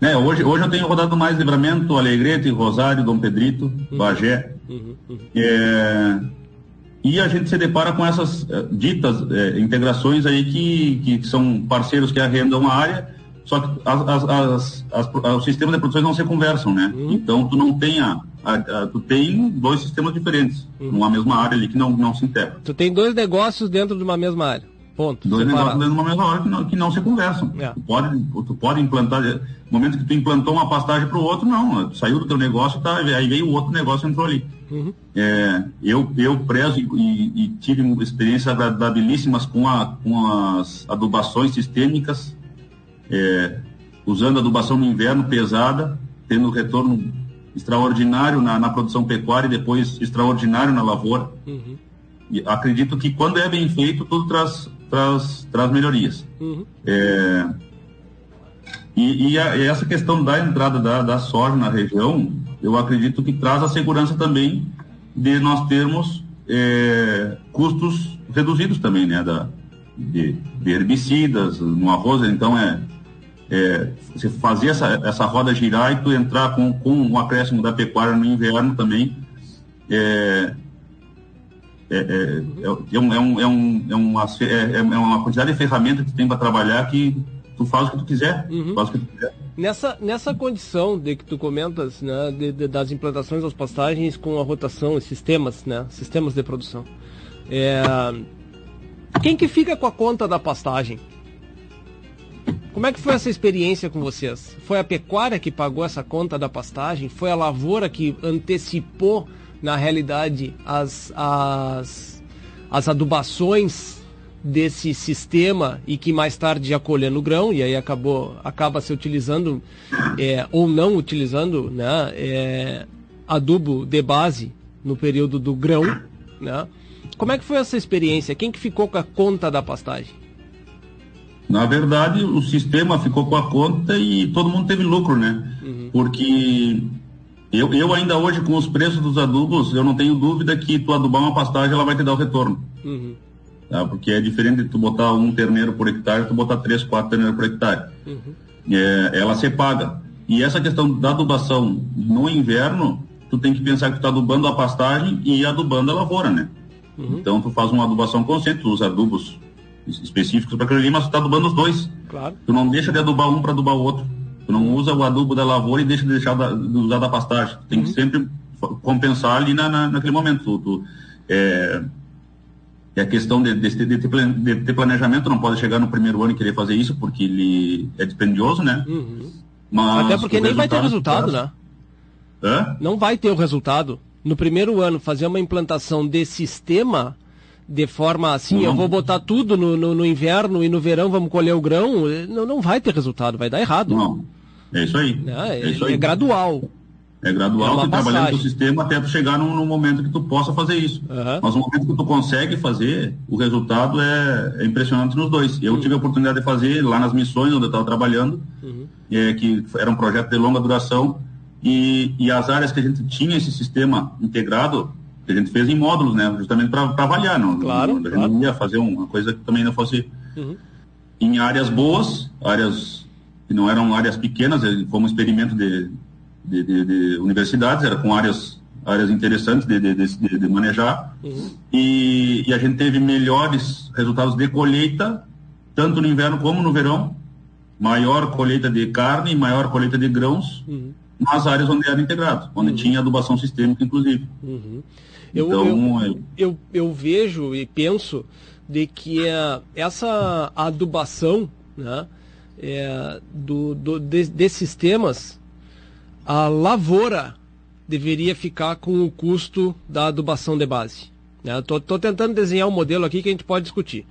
É, hoje, hoje eu tenho rodado mais livramento, Alegrete, Rosário, Dom Pedrito, uhum. Bagé. Uhum. Uhum. É, e a gente se depara com essas uh, ditas uh, integrações aí que, que são parceiros que arrendam a área só que as, as, as, os sistemas de produção não se conversam, né? Uhum. Então tu não tem a, a, a, tu tem dois sistemas diferentes uhum. numa mesma área ali que não, não se integram. Tu tem dois negócios dentro de uma mesma área. Ponto. Dois separado. negócios dentro de uma mesma área que não, que não se conversam. É. Tu, pode, tu pode implantar, no momento que tu implantou uma pastagem para o outro, não. Saiu do teu negócio, tá, aí veio o outro negócio e entrou ali. Uhum. É, eu, eu prezo e, e tive experiências agradabilíssimas com, a, com as adubações sistêmicas é, usando adubação no inverno pesada, tendo retorno extraordinário na, na, produção pecuária e depois extraordinário na lavoura. Uhum. E acredito que quando é bem feito, tudo traz, traz, traz melhorias. Uhum. É, e, e, a, e, essa questão da entrada da, da soja na região, eu acredito que traz a segurança também de nós termos é, custos reduzidos também, né? Da, de, de herbicidas, no arroz, então é é, você fazer essa, essa roda girar e tu entrar com, com um acréscimo da pecuária no inverno também é, é, é, é, um, é, um, é, um, é, uma, é, é uma quantidade de ferramentas que tu tem para trabalhar que tu faz o que tu quiser, uhum. faz o que tu quiser. Nessa, nessa condição de que tu comentas, né, de, de, das implantações das pastagens com a rotação e sistemas, né, sistemas de produção, é, quem que fica com a conta da pastagem? Como é que foi essa experiência com vocês? Foi a pecuária que pagou essa conta da pastagem? Foi a lavoura que antecipou, na realidade, as, as, as adubações desse sistema e que mais tarde ia colhendo grão e aí acabou acaba se utilizando é, ou não utilizando né, é, adubo de base no período do grão né? como é que foi essa experiência quem que ficou com a conta da pastagem na verdade o sistema ficou com a conta e todo mundo teve lucro né uhum. porque eu, eu ainda hoje com os preços dos adubos eu não tenho dúvida que tu adubar uma pastagem ela vai te dar o retorno uhum tá? porque é diferente de tu botar um terneiro por hectare, tu botar três, quatro terneiros por hectare. Uhum. É, ela se paga. E essa questão da adubação no inverno, tu tem que pensar que tu está adubando a pastagem e adubando a lavoura, né? Uhum. Então tu faz uma adubação consciente, tu usa adubos específicos para aquele ali, mas tu está adubando os dois. Claro. Tu não deixa de adubar um para adubar o outro. Tu não usa o adubo da lavoura e deixa de deixar da, de usar da pastagem. Tu tem uhum. que sempre compensar ali na, na, naquele momento. Tu, tu é, e a questão de, de, de, de, ter planejamento não pode chegar no primeiro ano e querer fazer isso, porque ele é dispendioso, né? Uhum. Até porque nem vai ter resultado, né? Hã? Não vai ter o resultado. No primeiro ano, fazer uma implantação de sistema de forma assim, não. eu vou botar tudo no, no, no, inverno e no verão vamos colher o grão, não, não vai ter resultado, vai dar errado. Não, é isso aí. É, é, isso aí. é gradual. É gradual, é tu trabalhando o sistema até tu chegar no, no, momento que tu possa fazer isso. Uhum. Mas no momento que tu consegue fazer, o resultado é, é impressionante nos dois. Eu uhum. tive a oportunidade de fazer lá nas missões onde eu estava trabalhando, uhum. é, que era um projeto de longa duração, e, e as áreas que a gente tinha esse sistema integrado, a gente fez em módulos, né? Justamente para avaliar, não, claro, não, a gente claro. não ia fazer uma coisa que também não fosse uhum. em áreas boas, áreas que não eram áreas pequenas, foi um experimento de de, de, de universidades, era com áreas áreas interessantes de, de, de, de manejar uhum. e, e, a gente teve melhores resultados de colheita tanto no inverno como no verão maior colheita de carne e maior colheita de grãos uhum. nas áreas onde era integrado onde uhum. tinha adubação sistêmica inclusive uhum. Eu, então, eu, eu, eu, vejo e penso de que é, essa adubação né, é, do, do, de, desses sistemas a lavoura deveria ficar com o custo da adubação de base. Estou né? tentando desenhar um modelo aqui que a gente pode discutir.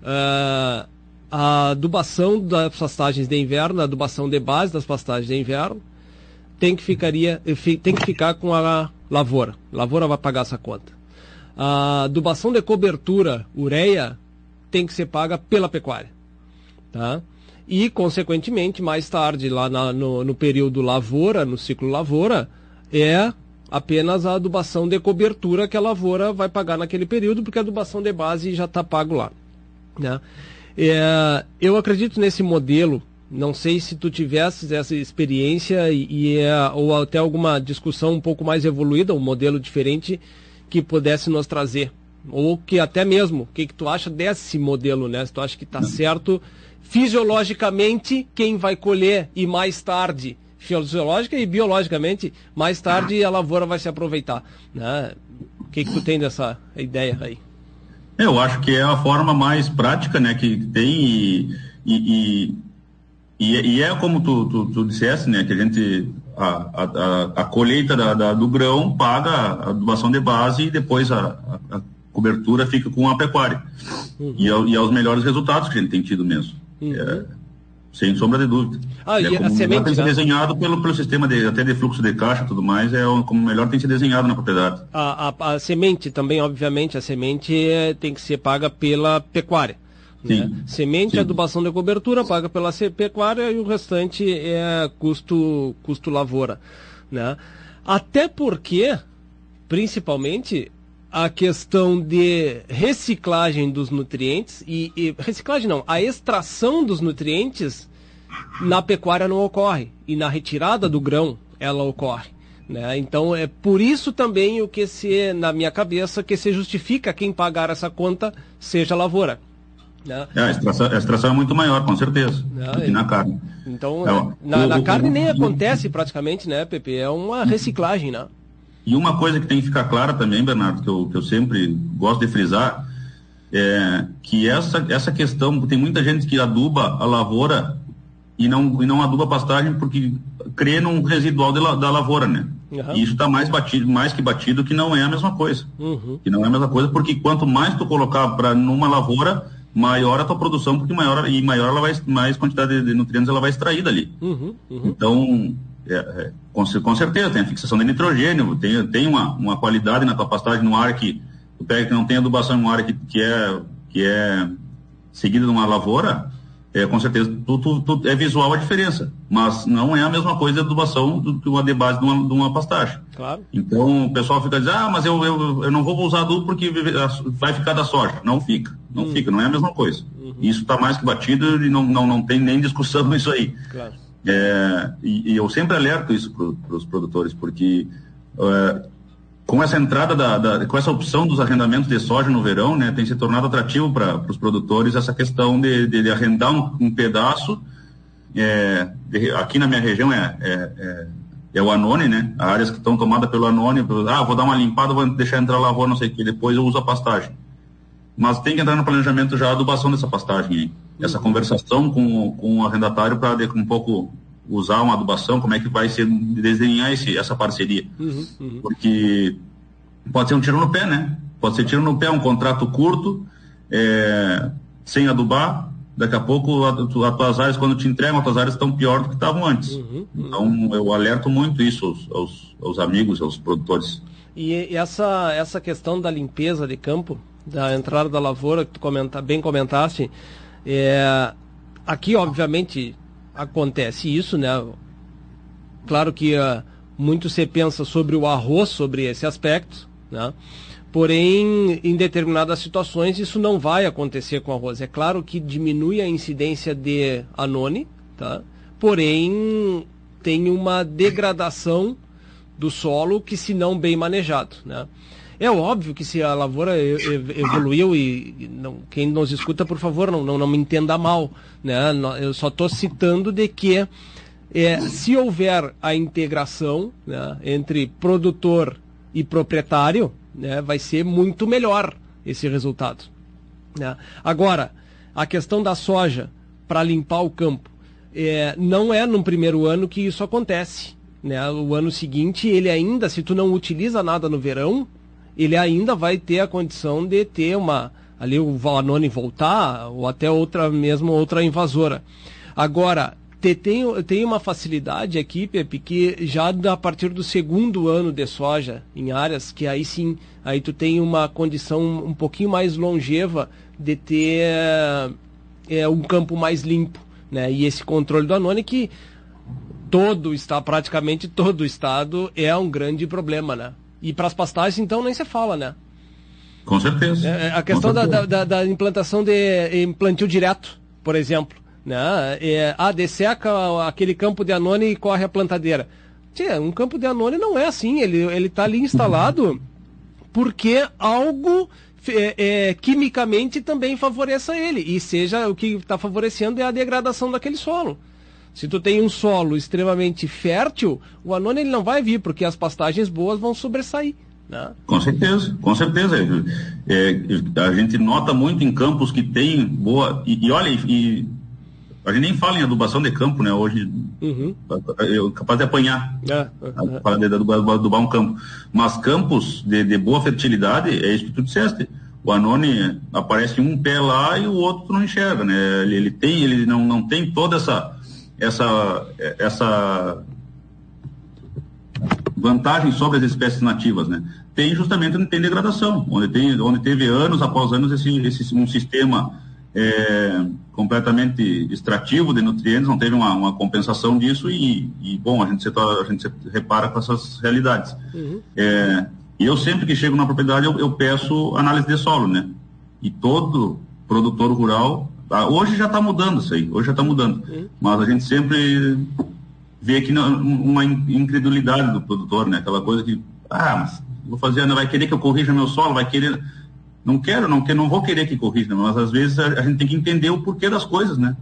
Uh, a adubação das pastagens de inverno, a adubação de base das pastagens de inverno, tem que, ficaria, tem que ficar com a lavoura. Lavoura vai pagar essa conta. A adubação de cobertura, ureia, tem que ser paga pela pecuária. Tá? e, consequentemente, mais tarde, lá na, no, no período lavoura, no ciclo lavoura, é apenas a adubação de cobertura que a lavoura vai pagar naquele período, porque a adubação de base já está pago lá. Né? É, eu acredito nesse modelo, não sei se tu tivesses essa experiência e, e é, ou até alguma discussão um pouco mais evoluída, um modelo diferente que pudesse nos trazer. Ou que até mesmo, o que, que tu acha desse modelo, né? Se tu acha que está certo fisiologicamente quem vai colher e mais tarde fisiológica e biologicamente mais tarde a lavoura vai se aproveitar né? o que, que tu tem dessa ideia aí eu acho que é a forma mais prática né que tem e, e, e, e é como tu, tu, tu, disseste né que a gente a, a, a colheita da, da, do grão paga a adubação de base e depois a, a cobertura fica com a pecuária uhum. e, e aos melhores resultados que a gente tem tido mesmo Uhum. É, sem sombra de dúvida. Ah, é, e a semente, tem sido né? desenhado pelo, pelo sistema de, até de fluxo de caixa e tudo mais, é como melhor tem sido desenhado na propriedade. A, a, a semente também, obviamente, a semente é, tem que ser paga pela pecuária. Né? Semente, sim. adubação de cobertura, paga pela pecuária e o restante é custo, custo lavoura. Né? Até porque, principalmente, a questão de reciclagem dos nutrientes e, e, reciclagem não, a extração dos nutrientes na pecuária não ocorre e na retirada do grão ela ocorre. Né? Então é por isso também o que se na minha cabeça que se justifica quem pagar essa conta seja a lavoura. É, a, extração, a extração é muito maior, com certeza, Não, do que na carne. Então, é, na, o, na, carne o, nem acontece praticamente, né, Pepe? É uma reciclagem, né? E uma coisa que tem que ficar clara também, Bernardo, que eu, que eu sempre gosto de frisar, é que essa, essa questão, tem muita gente que aduba a lavoura e não, e não aduba a pastagem porque crê num residual de, da lavoura, né? Uhum. E isso está mais batido, mais que batido, que não é a mesma coisa. Uhum. Que não é a mesma coisa, porque quanto mais tu colocar para numa lavoura, maior a tua produção, porque maior e maior ela vai mais quantidade de nutrientes ela vai extrair dali. Uhum. uhum. Então é, é, com, com, certeza, tem a fixação de nitrogênio, tem, tem uma, uma qualidade na tua pastagem no ar que tu pega que não tem adubação em uma área que, que, é, que é seguida de uma lavoura, é, com certeza tu, tu, tu, é visual a diferença, mas não é a mesma coisa a adubação do que uma de base de uma, de uma pastagem. Claro. Então o pessoal fica dizendo, ah, mas eu, eu, eu não vou usar adubo porque vai ficar da soja. Não fica, não hum. fica, não é a mesma coisa. Uhum. Isso está mais que batido e não, não, não tem nem discussão isso aí. Claro. É, e, e, eu sempre alerto isso para os produtores, porque é, com essa entrada, da, da, com essa opção dos arrendamentos de soja no verão, né, tem se tornado atrativo para os produtores essa questão de, de, de arrendar um, um pedaço. É, de, aqui na minha região é, é, é, é o Anone, né? Áreas que estão tomadas pelo Anone, ah, vou dar uma limpada, vou deixar entrar lavoura, não sei o que, depois eu uso a pastagem. Mas tem que entrar no planejamento já a adubação dessa pastagem aí essa conversação com, com o arrendatário para um pouco usar uma adubação, como é que vai ser desenhar esse, essa parceria. Uhum, uhum. Porque pode ser um tiro no pé, né? Pode ser tiro no pé, um contrato curto, é, sem adubar, daqui a pouco as tuas áreas, quando te entregam, as tuas áreas estão pior do que estavam antes. Uhum, uhum, então eu alerto muito isso aos, aos, aos amigos, aos produtores. E, essa, essa questão da limpeza de campo, da entrada da lavoura, que tu comenta, bem comentaste, é, aqui, obviamente, acontece isso, né? Claro que uh, muito se pensa sobre o arroz, sobre esse aspecto, né? Porém, em determinadas situações, isso não vai acontecer com arroz. É claro que diminui a incidência de anone, tá? Porém, tem uma degradação do solo que, se não bem manejado, né? É óbvio que se a lavoura evoluiu e não, quem nos escuta, por favor, não, não, não me entenda mal. Né? Eu só estou citando de que é, se houver a integração né, entre produtor e proprietário, né, vai ser muito melhor esse resultado. Né? Agora, a questão da soja para limpar o campo, é, não é no primeiro ano que isso acontece. Né? O ano seguinte, ele ainda, se tu não utiliza nada no verão, ele ainda vai ter a condição de ter uma ali o Vanoni voltar ou até outra mesmo outra invasora. Agora te, tem, tem uma facilidade aqui, Pepe, que já a partir do segundo ano de soja em áreas, que aí sim, aí tu tem uma condição um pouquinho mais longeva de ter é, um campo mais limpo, né? E esse controle do anone que todo está praticamente todo o estado é um grande problema, né? E para as pastagens, então, nem se fala, né? Com certeza. É, a questão certeza. Da, da, da, implantação de plantio direto, por exemplo. Né? É, ah, desseca aquele campo de anone e corre a plantadeira. Tchê, um campo de anone não é assim. Ele está ali instalado porque algo é, é, quimicamente também favoreça ele. E seja o que está favorecendo é a degradação daquele solo. Se tu tem um solo extremamente fértil, o anônimo ele não vai vir, porque as pastagens boas vão sobressair. Né? Com certeza, com certeza. É, a gente nota muito em campos que tem boa. E, e olha, e, a gente nem fala em adubação de campo, né? Hoje, uhum. eu capaz de apanhar é, é, para é. de adubar, um campo. Mas campos de, de, boa fertilidade, é isso que tu disseste. O anone aparece um pé lá e o outro não enxerga, né? Ele, ele tem, ele não, não tem toda essa essa, essa vantagem sobre as espécies nativas, né? Tem justamente onde tem degradação, onde, tem, onde teve anos após anos esse, esse um sistema é, completamente extrativo de nutrientes, não teve uma, uma compensação disso e, e, bom, a gente, se, a gente se repara com essas realidades. Uhum. É, e eu sempre que chego na propriedade eu, eu peço análise de solo, né? E todo produtor rural hoje já está mudando isso aí, hoje já está mudando. Uhum. Mas a gente sempre vê aqui uma incredulidade do produtor, né? Aquela coisa que, ah, mas vou fazer, vai querer que eu corrija meu solo, vai querer. não quero, não, quero, não vou querer que corrija, mas às vezes a, a gente tem que entender o porquê das coisas, né?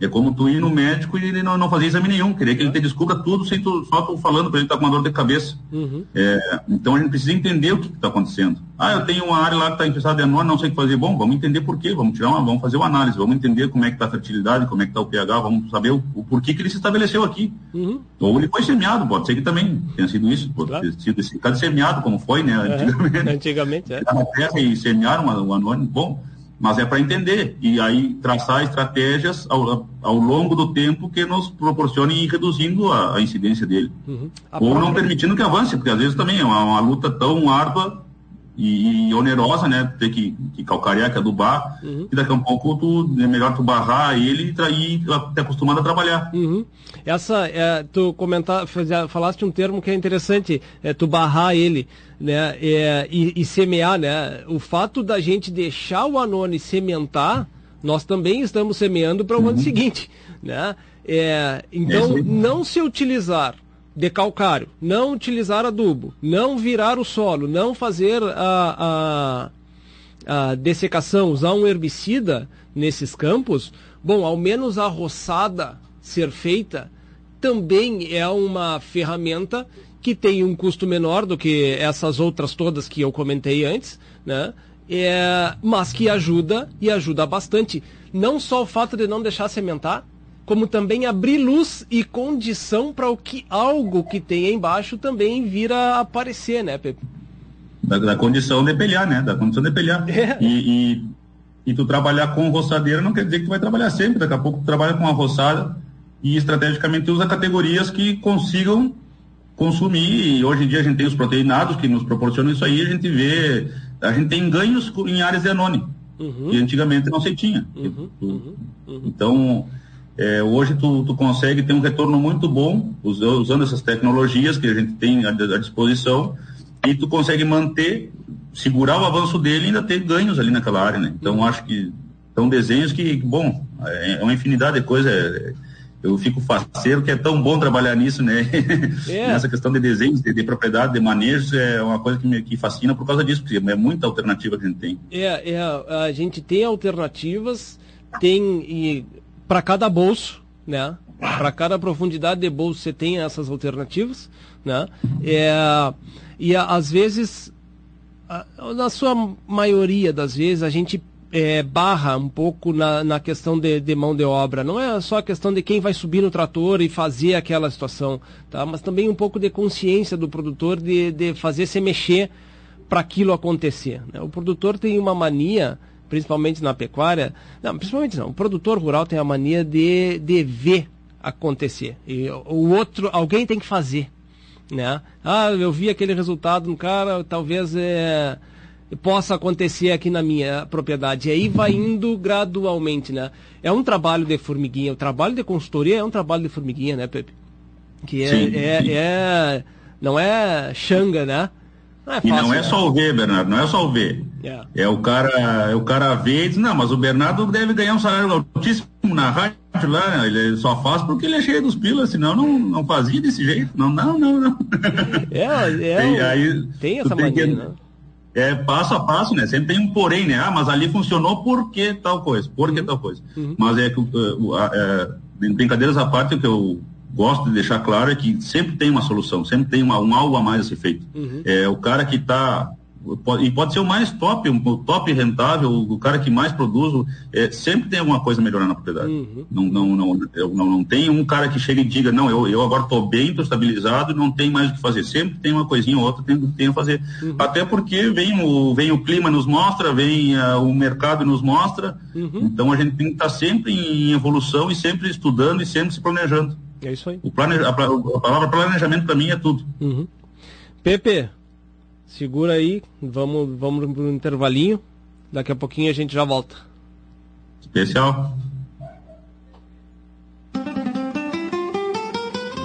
É como tu ir no médico e ele não, não fazer exame nenhum. Queria que ele te descubra tudo sem tu, só tu falando para ele tá com uma dor de cabeça. Uhum. É, então a gente precisa entender o que está acontecendo. Ah, eu tenho uma área lá que está infestada de anônimo, não sei o que fazer. Bom, vamos entender por quê, vamos tirar uma, vamos fazer uma análise, vamos entender como é que está a fertilidade, como é que está o pH, vamos saber o, o porquê que ele se estabeleceu aqui. Uhum. Ou ele foi semeado, pode ser que também tenha sido isso, pode claro. ter sido esse caso semeado, como foi, né? Antigamente. É, antigamente, é. Na terra e semearam o anônimo. Bom, mas é para entender e aí traçar estratégias ao, ao longo do tempo que nos proporcionem ir reduzindo a, a incidência dele. Uhum. A Ou própria... não permitindo que avance, porque às vezes também é uma, uma luta tão árdua e, e, onerosa, né? Ter que, que calcarear, que adubar, uhum. e daqui a um pouco tu, é melhor tu barrar ele e ir te acostumado a trabalhar. Uhum. Essa, é, tu comentar, falaste um termo que é interessante, é tu barrar ele, né? É, e, e, semear, né? O fato da gente deixar o anone sementar, nós também estamos semeando para o uhum. ano seguinte, né? É, então, é não se utilizar de calcário, não utilizar adubo, não virar o solo, não fazer a, a, a dessecação, usar um herbicida nesses campos, bom, ao menos a roçada ser feita também é uma ferramenta que tem um custo menor do que essas outras todas que eu comentei antes, né? É, mas que ajuda e ajuda bastante. Não só o fato de não deixar sementar, como também abrir luz e condição para o que algo que tem embaixo também vir a aparecer, né, Pepe? Da, da condição de pelhar, né? Da condição de pelhar. É. E, e, e, tu trabalhar com roçadeira não quer dizer que tu vai trabalhar sempre. Daqui a pouco tu trabalha com a roçada e estrategicamente usa categorias que consigam consumir. E hoje em dia a gente tem os proteinados que nos proporcionam isso aí. A gente vê, a gente tem ganhos em áreas de anônimo. Uhum. que antigamente não se tinha. Uhum, uhum, uhum. Então, é, hoje tu, tu consegue ter um retorno muito bom usando essas tecnologias que a gente tem à, à disposição e tu consegue manter, segurar o avanço dele e ainda ter ganhos ali naquela área, né? Então acho que são desenhos que, bom, é, é uma infinidade de coisas. É, eu fico faceiro que é tão bom trabalhar nisso, né? É. Nessa questão de desenhos, de, de, propriedade, de manejo, é uma coisa que me que fascina por causa disso, porque é muita alternativa que a gente tem. É, é a gente tem alternativas, tem e para cada bolso, né? Para cada profundidade de bolso você tem essas alternativas, né? É, e às vezes, na sua maioria das vezes, a gente é, barra um pouco na, na questão de, de, mão de obra. Não é só a questão de quem vai subir no trator e fazer aquela situação, tá? mas também um pouco de consciência do produtor de, de fazer se mexer para aquilo acontecer. Né? O produtor tem uma mania principalmente na pecuária, não, principalmente não, o produtor rural tem a mania de, de ver acontecer. E o outro, alguém tem que fazer. Né? Ah, eu vi aquele resultado no cara, talvez é, possa acontecer aqui na minha propriedade. E aí vai indo gradualmente, né? É um trabalho de formiguinha. O trabalho de consultoria é um trabalho de formiguinha, né, Pepe? Que é, sim, é, é, não é xanga, né? Não é fácil, e não é né? só o ver, Bernardo, não é só o ver. Yeah. É o cara, é o cara vê e diz, não, mas o Bernardo deve ganhar um salário altíssimo na rádio lá, ele só faz porque ele é cheio dos pilas, senão não, não fazia desse jeito. Não, não, não, não. É, é tem, aí, tem essa mania, que, né? É passo a passo, né? Sempre tem um porém, né? Ah, mas ali funcionou por que tal coisa, por que uhum. tal coisa. Uhum. Mas é que, uh, uh, uh, brincadeiras à parte, o que eu gosto de deixar claro é que sempre tem uma solução, sempre tem uma, um algo a mais a ser feito. Uhum. É, o cara que está e pode ser o mais top, o top rentável, o cara que mais produz, é, sempre tem alguma coisa melhorando na propriedade. Uhum. Não, não, não, não, não, tem um cara que chega e diga, não, eu, eu agora estou bem, estou estabilizado, não tem mais o que fazer. Sempre tem uma coisinha ou outra, tem, tem a fazer. Uhum. Até porque vem o, vem o clima nos mostra, vem uh, o mercado nos mostra, uhum. então a gente tem que estar tá sempre em evolução e sempre estudando e sempre se planejando. É isso aí. O planeja, a, a palavra planejamento para mim é tudo. Uhum. Pepe, Segura aí, vamos, vamos para um intervalinho. Daqui a pouquinho a gente já volta. Especial.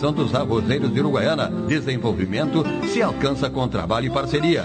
Associação dos Arrozeiros de Uruguaiana. Desenvolvimento se alcança com trabalho e parceria.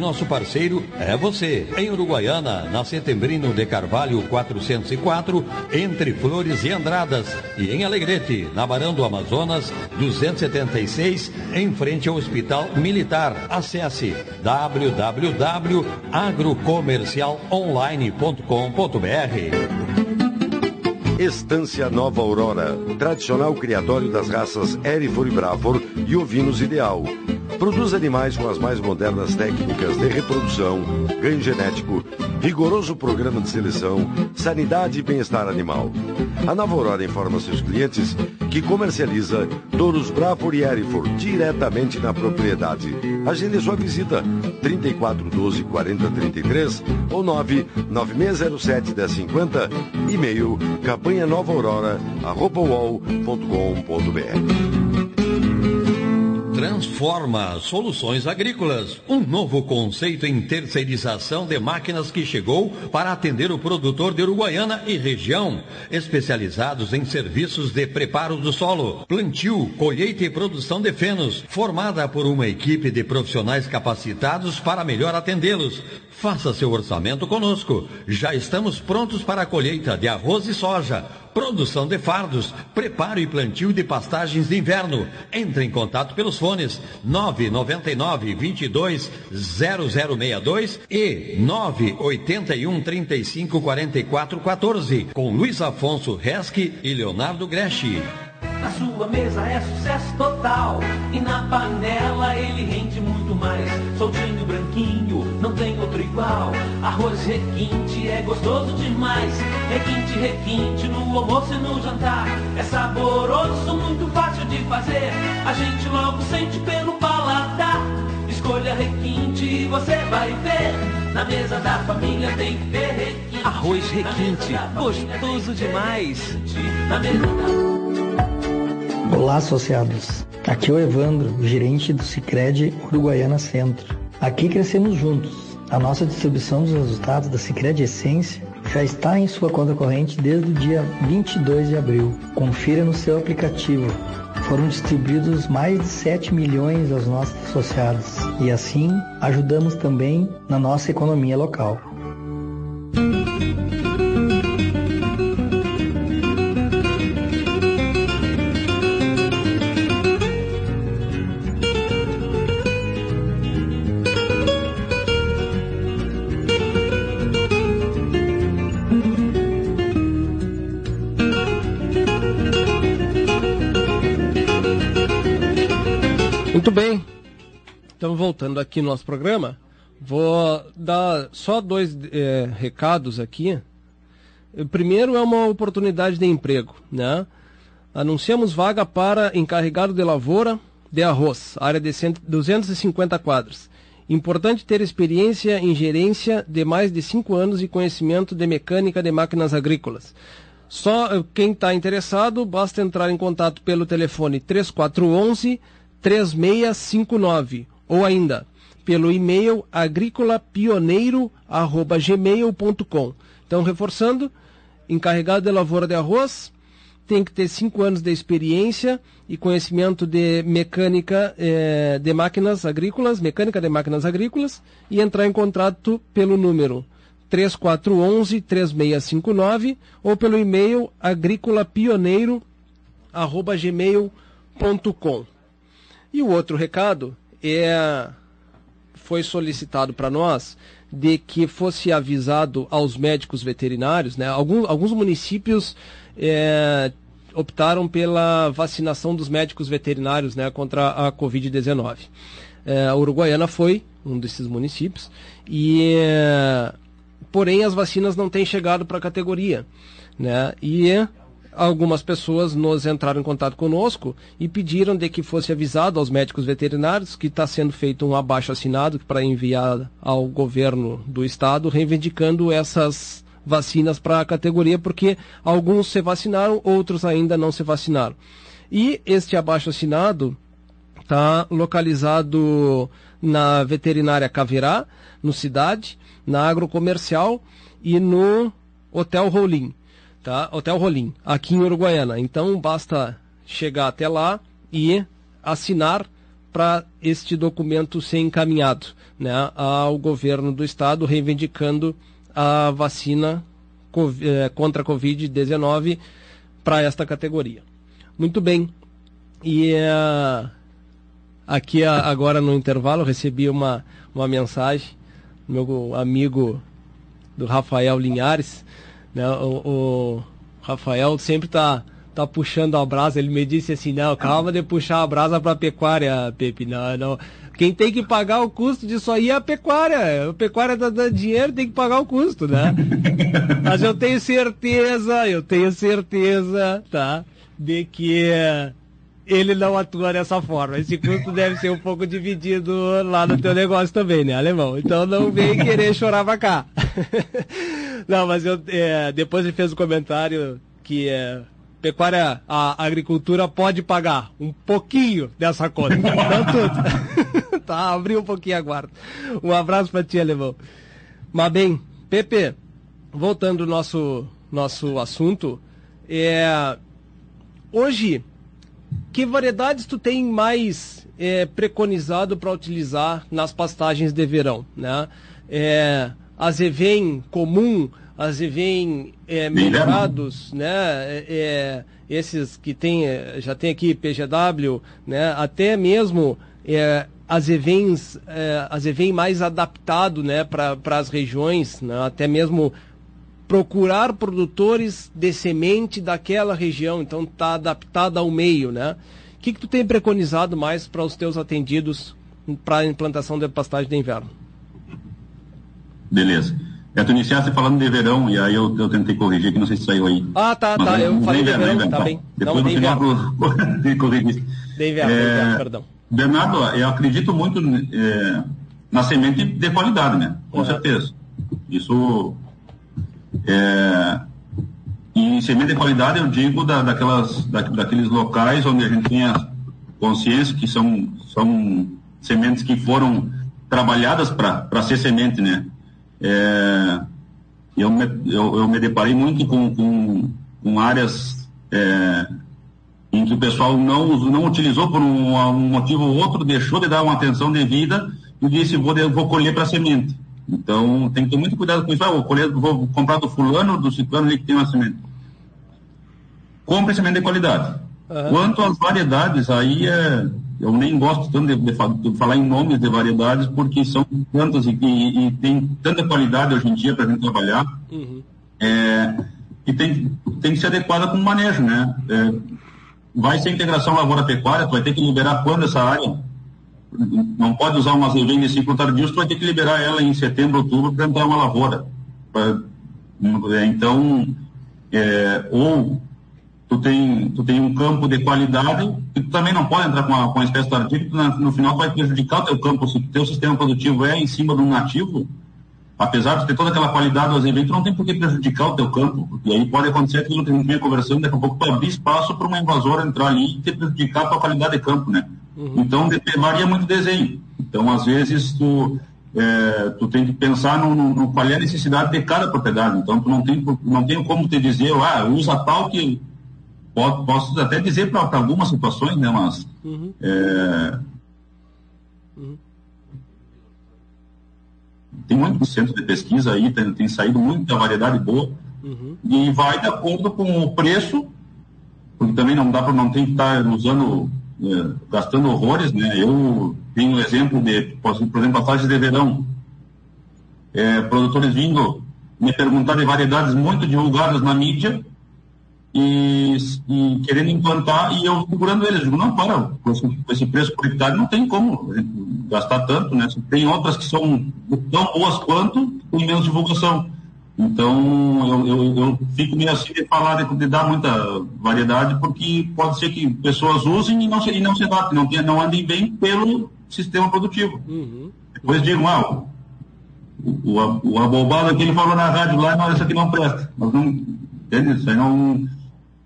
nosso parceiro é você. Em Uruguaiana, na Setembrino de Carvalho 404, entre Flores e Andradas. E em Alegrete, na Barão do Amazonas 276, em frente ao Hospital Militar. Acesse www.agrocomercialonline.com.br. Estância Nova Aurora, tradicional criatório das raças Erifor e Brafor e ovinos ideal Produz animais com as mais modernas técnicas de reprodução, ganho genético, rigoroso programa de seleção, sanidade e bem-estar animal. A Nova Aurora informa seus clientes que comercializa touros Bravo e Erifor diretamente na propriedade. Agende sua visita 3412 4033 ou 99607 1050 e-mail campanha nova aurora arroba Transforma Soluções Agrícolas, um novo conceito em terceirização de máquinas que chegou para atender o produtor de Uruguaiana e região, especializados em serviços de preparo do solo, plantio, colheita e produção de fenos, formada por uma equipe de profissionais capacitados para melhor atendê-los. Faça seu orçamento conosco. Já estamos prontos para a colheita de arroz e soja produção de fardos, preparo e plantio de pastagens de inverno. Entre em contato pelos fones 999 22 0062 e 981 35 44 14 com Luiz Afonso Resque e Leonardo Greschi. Na sua mesa é sucesso total. E na panela ele rende muito mais. Soltinho, branquinho, não tem outro igual. Arroz requinte é gostoso demais. Requinte, requinte no almoço e no jantar. É saboroso, muito fácil de fazer. A gente logo sente pelo paladar. Escolha requinte e você vai ver. Na mesa da família tem que ter requinte. Arroz requinte, gostoso demais. Na mesa da... Olá, associados. Aqui é o Evandro, gerente do Sicredi Uruguaiana Centro. Aqui crescemos juntos. A nossa distribuição dos resultados da Sicredi Essência já está em sua conta corrente desde o dia 22 de abril. Confira no seu aplicativo. Foram distribuídos mais de 7 milhões aos nossos associados e assim ajudamos também na nossa economia local. Voltando aqui no nosso programa, vou dar só dois é, recados aqui. O primeiro é uma oportunidade de emprego, né? Anunciamos vaga para encarregado de lavoura de arroz, área de 250 quadros. Importante ter experiência em gerência de mais de 5 anos e conhecimento de mecânica de máquinas agrícolas. Só quem está interessado, basta entrar em contato pelo telefone 3411 3659 ou ainda pelo e-mail agricolapioneiro@gmail.com. Então reforçando, encarregado de lavoura de arroz tem que ter cinco anos de experiência e conhecimento de mecânica eh, de máquinas agrícolas, mecânica de máquinas agrícolas e entrar em contato pelo número 3411 3659 ou pelo e-mail agricolapioneiro@gmail.com. E o outro recado é foi solicitado para nós de que fosse avisado aos médicos veterinários, né? Alguns, alguns municípios é, optaram pela vacinação dos médicos veterinários né, contra a Covid-19. É, a Uruguaiana foi um desses municípios, e é, porém as vacinas não têm chegado para a categoria. Né? E algumas pessoas nos entraram em contato conosco e pediram de que fosse avisado aos médicos veterinários que está sendo feito um abaixo assinado para enviar ao governo do estado reivindicando essas vacinas para a categoria, porque alguns se vacinaram, outros ainda não se vacinaram. E este abaixo assinado está localizado na veterinária Caverá, no Cidade, na agrocomercial e no Hotel Rolim, tá? Hotel Rolim, aqui em Uruguaiana. Então basta chegar até lá e assinar para este documento ser encaminhado né, ao governo do estado, reivindicando a vacina eh, contra a Covid-19 para esta categoria. Muito bem. E uh, aqui agora no intervalo recebi uma, uma mensagem do meu amigo do Rafael Linhares. Né? O, o Rafael sempre está tá puxando a brasa. Ele me disse assim, não, calma de puxar a brasa para a pecuária, Pepe. Não, não. Quem tem que pagar o custo disso aí é a pecuária. A pecuária tá dando dinheiro, tem que pagar o custo, né? Mas eu tenho certeza, eu tenho certeza, tá? De que ele não atua dessa forma. Esse custo deve ser um pouco dividido lá no teu negócio também, né, alemão? Então não vem querer chorar pra cá. não, mas eu, é, depois ele fez um comentário que é, pecuária, a agricultura pode pagar um pouquinho dessa conta, não tudo. tá, abriu um pouquinho a guarda. Um abraço para ti, Alemão. Mas bem, Pepe, voltando ao nosso, nosso assunto, é, hoje, que variedades tu tem mais é, preconizado para utilizar nas pastagens de verão? Né? É, azevém comum, azevém é, melhorados, né? É, é, esses que tem, é, já tem aqui PGW, né? Até mesmo é, azevens, é, azevém mais adaptado, né? Para as regiões, né? até mesmo procurar produtores de semente daquela região, então está adaptada ao meio, né? O que, que tu tem preconizado mais para os teus atendidos para a implantação de pastagem de inverno? Beleza. É, tu iniciaste falando de verão, e aí eu, eu tentei corrigir, que não sei se saiu aí. Ah, tá, Mas tá, eu falei de verão, verão, tá então. bem. Depois não, no final de corrigir. De inverno, é, de inverno, perdão. Bernardo, eu acredito muito é, na semente de qualidade, né? Com uhum. certeza. Isso. É, e semente de qualidade eu digo da, daquelas, da, daqueles locais onde a gente tenha consciência que são, são sementes que foram trabalhadas para ser semente, né? É, eu, me, eu, eu, me deparei muito com, com, com áreas é, em que o pessoal não, não utilizou por um, um, motivo ou outro, deixou de dar uma atenção devida e disse, vou, vou colher para semente. Então, tem que ter muito cuidado com isso. Ah, vou, colher, vou comprar do fulano, do ciclano ali que tem uma semente. Compre semente de qualidade. Uhum. Quanto às variedades, aí é, eu nem gosto tanto de, de, de, falar em nomes de variedades, porque são tantas e, e, e tem tanta qualidade hoje em dia para a gente trabalhar. Uhum. É, e tem, tem que ser adequada com o manejo, né? É, vai ser integração lavoura-pecuária, tu vai ter que liberar quando essa área? Não pode usar uma azevém de ciclo tardio, tu vai ter que liberar ela em setembro, outubro para entrar uma lavoura. Pra, é, então, é, ou tu tem, tu tem um campo de qualidade e tu também não pode entrar com a, com a espécie tardia, que no, no final vai prejudicar o teu campo. Se o teu sistema produtivo é em cima de um nativo, apesar de ter toda aquela qualidade do azeite, tu não tem por que prejudicar o teu campo. E aí pode acontecer aquilo que a gente vinha conversando, daqui a pouco tu abrir espaço para uma invasora entrar ali e te prejudicar a tua qualidade de campo, né? Uhum. Então, varia muito desenho. Então, às vezes, tu, é, tu tem que pensar no, no, no, qual é a necessidade de cada propriedade. Então, tu não tem, não tem como te dizer, ah, usa tal que Posso, posso até dizer para algumas situações, né, mas. Uhum. É... Uhum. Tem muito centro de pesquisa aí, tem, tem saído muita variedade boa. Uhum. E vai de acordo com o preço, porque também não dá para não tem que estar tá usando gastando horrores, né? Eu tenho um exemplo de, por exemplo, a fase de verão, é, produtores vindo me perguntar de variedades muito divulgadas na mídia e, e querendo implantar e eu procurando eles. Digo, não, para, com esse, com esse preço por hectare não tem como gastar tanto, né? Tem outras que são tão boas quanto, com menos divulgação. Então, eu, eu, eu, fico meio assim de falar, de, de, dar muita variedade, porque pode ser que pessoas usem e não se, e não se adaptem, não, não andem bem pelo sistema produtivo. Uhum. Depois digam, ah, o, o, o abobado que ele falou na rádio lá, não, isso aqui não presta. Mas não, entende? Isso aí não.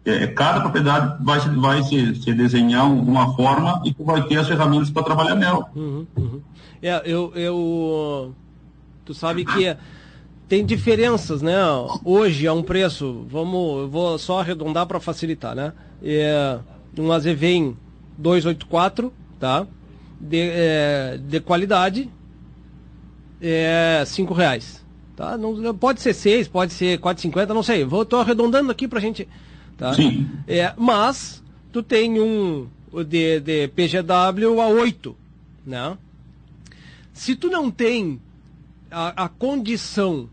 É, é cada propriedade vai, se, vai se, se desenhar uma forma e vai ter as ferramentas para trabalhar nela. Uhum, uhum. É, eu, eu. Tu sabe que tem diferenças, né? Hoje é um preço, vamos, eu vou só arredondar para facilitar, né? É, um Azevém 284, tá? De, é, de qualidade, é 5 reais. Tá? Não, pode ser 6, pode ser 4,50, não sei. Vou, tô arredondando aqui pra gente. Tá? Sim. É, mas tu tem um de, de PGW a 8, né? Se tu não tem a, a condição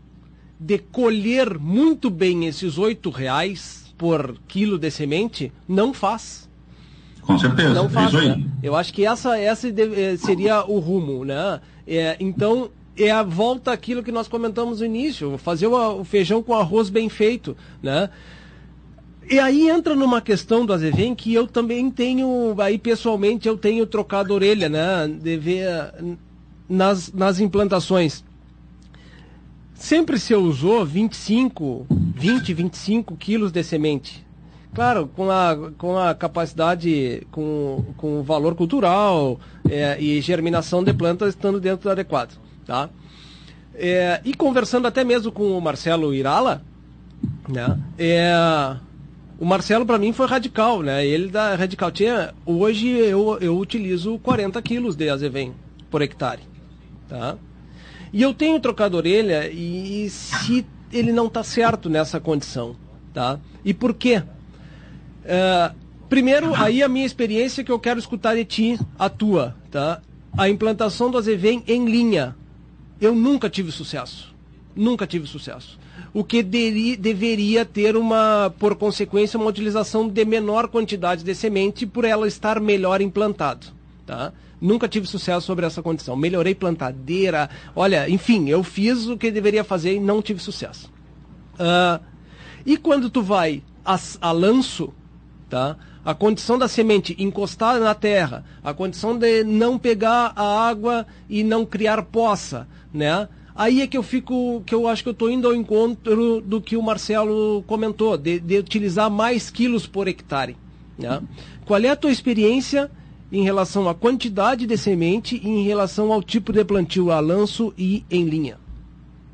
de colher muito bem esses oito reais por quilo de semente, não faz. Com certeza, não faz. Né? Eu acho que essa, essa eh, seria o rumo, né? É, então, é a volta àquilo que nós comentamos no início, fazer o, o feijão com arroz bem feito, né? E aí entra numa questão do Azevém que eu também tenho, aí pessoalmente eu tenho trocado orelha, né? De ver nas, nas implantações. Sempre se usou 25, 20, 25 quilos de semente. Claro, com a, com a capacidade, com, com o valor cultural é, e germinação de plantas estando dentro do adequado. Tá? É, e conversando até mesmo com o Marcelo Irala, né? É, o Marcelo para mim foi radical, né? Ele da radical tinha hoje eu, eu utilizo 40 quilos de azevém por hectare, tá? E eu tenho trocado orelha e se ele não está certo nessa condição, tá? E por quê? Uh, primeiro, aí a minha experiência que eu quero escutar de ti, a tua, tá? A implantação do azevém em linha. Eu nunca tive sucesso. Nunca tive sucesso. O que deri, deveria ter uma, por consequência, uma utilização de menor quantidade de semente por ela estar melhor implantado, tá? Nunca tive sucesso sobre essa condição. Melhorei plantadeira, olha, enfim, eu fiz o que deveria fazer e não tive sucesso. Uh, e quando tu vai a, a lanço, tá? a condição da semente encostar na terra, a condição de não pegar a água e não criar poça, né? Aí é que eu fico, que eu acho que eu estou indo ao encontro do que o Marcelo comentou, de, de utilizar mais quilos por hectare. Né? Qual é a tua experiência em relação à quantidade de semente e em relação ao tipo de plantio a lanço e em linha.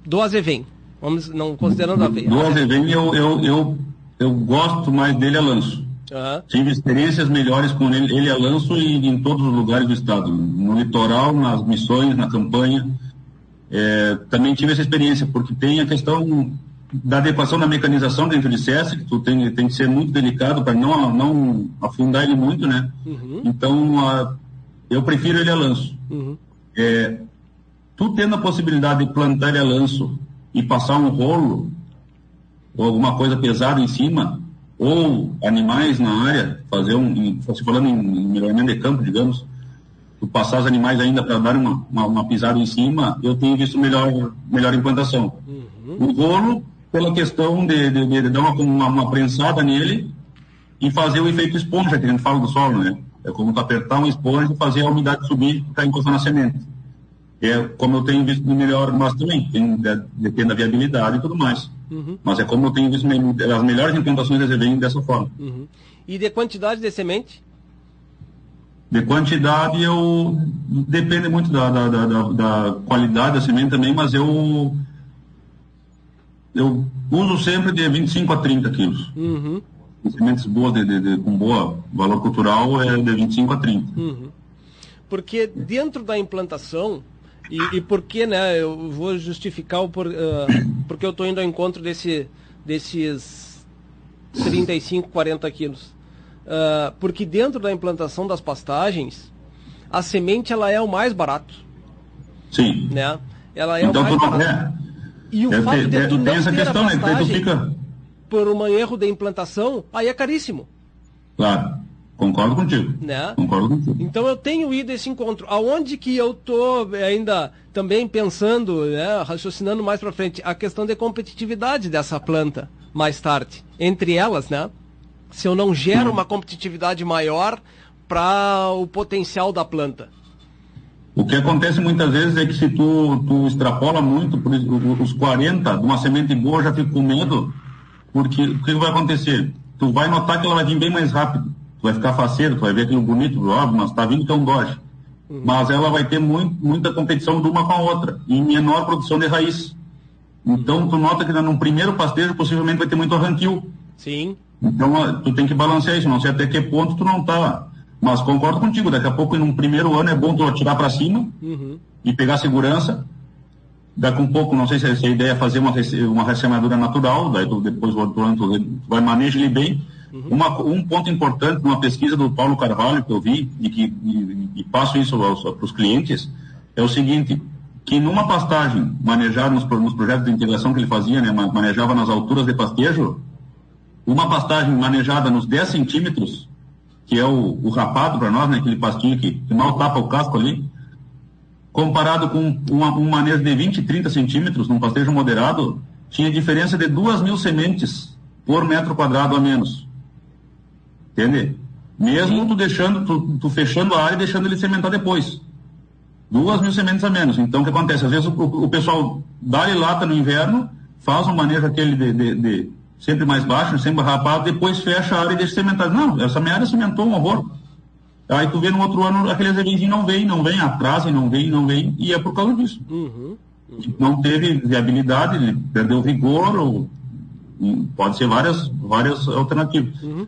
Do azevém, vamos não considerando a aveia. Do azevém eu, eu, eu, eu gosto mais dele a lanço. Uhum. Tive experiências melhores com ele, ele a lanço e em todos os lugares do estado, no litoral, nas missões, na campanha. É, também tive essa experiência, porque tem a questão da adequação da mecanização dentro de SESC, que tu tem, tem que ser muito delicado para não, não afundar ele muito, né? Uhum. Então, a, eu prefiro ele a lanço. Uhum. É, tu tendo a possibilidade de plantar ele a lanço e passar um rolo ou alguma coisa pesada em cima, ou animais na área, fazer um, se falando em, em melhoramento de campo, digamos, tu passar os animais ainda para dar uma, uma, uma, pisada em cima, eu tenho visto melhor, melhor implantação. Uhum. O rolo pela questão de, de, de dar uma, uma, uma, prensada nele e fazer o efeito esponja, que a gente fala do solo, né? É como apertar uma esponja e fazer a umidade subir e ficar encostando na semente. É como eu tenho visto melhor, mas também tem, depende da viabilidade e tudo mais. Uhum. Mas é como eu tenho visto as melhores implantações vêm dessa forma. Uhum. E de quantidade de semente? De quantidade eu depende muito da, da, da, da qualidade da semente também, mas eu eu uso sempre de 25 a 30 quilos. Uhum. Sementes boas, de, de, de, com boa valor cultural, é de 25 a 30. Uhum. Porque dentro da implantação, e, e porque, né, eu vou justificar o por, uh, porque eu estou indo ao encontro desse, desses 35, 40 quilos. uh, porque dentro da implantação das pastagens, a semente ela é o mais barato. Sim. Né? Ela é então, o mais barato. É. E o fato de tu não ter questão, a né? pastagem, né? fica... por um erro de implantação, aí é caríssimo. Claro. Concordo contigo. Né? Concordo contigo. Então eu tenho ido a esse encontro. Aonde que eu tô ainda também pensando, né, raciocinando mais para frente, a questão de competitividade dessa planta mais tarde. Entre elas, né? Se eu não gero uma competitividade maior para o potencial da planta. O que acontece muitas vezes é que se tu, tu extrapola muito, por os 40 de uma semente boa, já fico com medo, porque o que vai acontecer? Tu vai notar que ela vai vir bem mais rápido. Tu vai ficar faceiro, tu vai ver aquilo bonito, óbvio, mas tá vindo que é um Dodge. Uhum. Mas ela vai ter muito, muita competição de uma com a outra, e menor produção de raiz. Então, tu nota que no primeiro pastejo possivelmente vai ter muito arranquio. Sim. Então, tu tem que balancear isso, não sei até que ponto tu não tá mas concordo contigo, daqui a pouco, no primeiro ano, é bom tu atirar para cima uhum. e pegar segurança. Daqui a um pouco, não sei se, a ideia é fazer uma, uma ressemadura natural, daí tu, depois o tu vai manejar ele bem. Uhum. Uma, um ponto importante numa pesquisa do Paulo Carvalho que eu vi e que e, e passo isso para os clientes é o seguinte, que numa pastagem manejada nos, nos, projetos de integração que ele fazia, né, manejava nas alturas de pastejo, uma pastagem manejada nos 10 centímetros que é o, o rapado para nós, né, aquele pastinho que, que, mal tapa o casco ali, comparado com uma, um manejo de 20, 30 centímetros, num pastejo moderado, tinha diferença de duas mil sementes por metro quadrado a menos. Entende? Mesmo tu deixando, tu, tu, fechando a área e deixando ele sementar depois. Duas mil sementes a menos. Então o que acontece? Às vezes o, o, o pessoal dá-lhe lata no inverno, faz um manejo aquele de, de, de sempre mais baixo, sempre rapado, depois fecha a área e deixa. Não, essa minha área cimentou um horror. Aí tu vê no outro ano aqueles eventos não vem, não vem, atrasam, não vem, não vem, e é por causa disso. Uhum, uhum. Não teve viabilidade, ele perdeu vigor, ou, pode ser várias, várias alternativas. Uhum,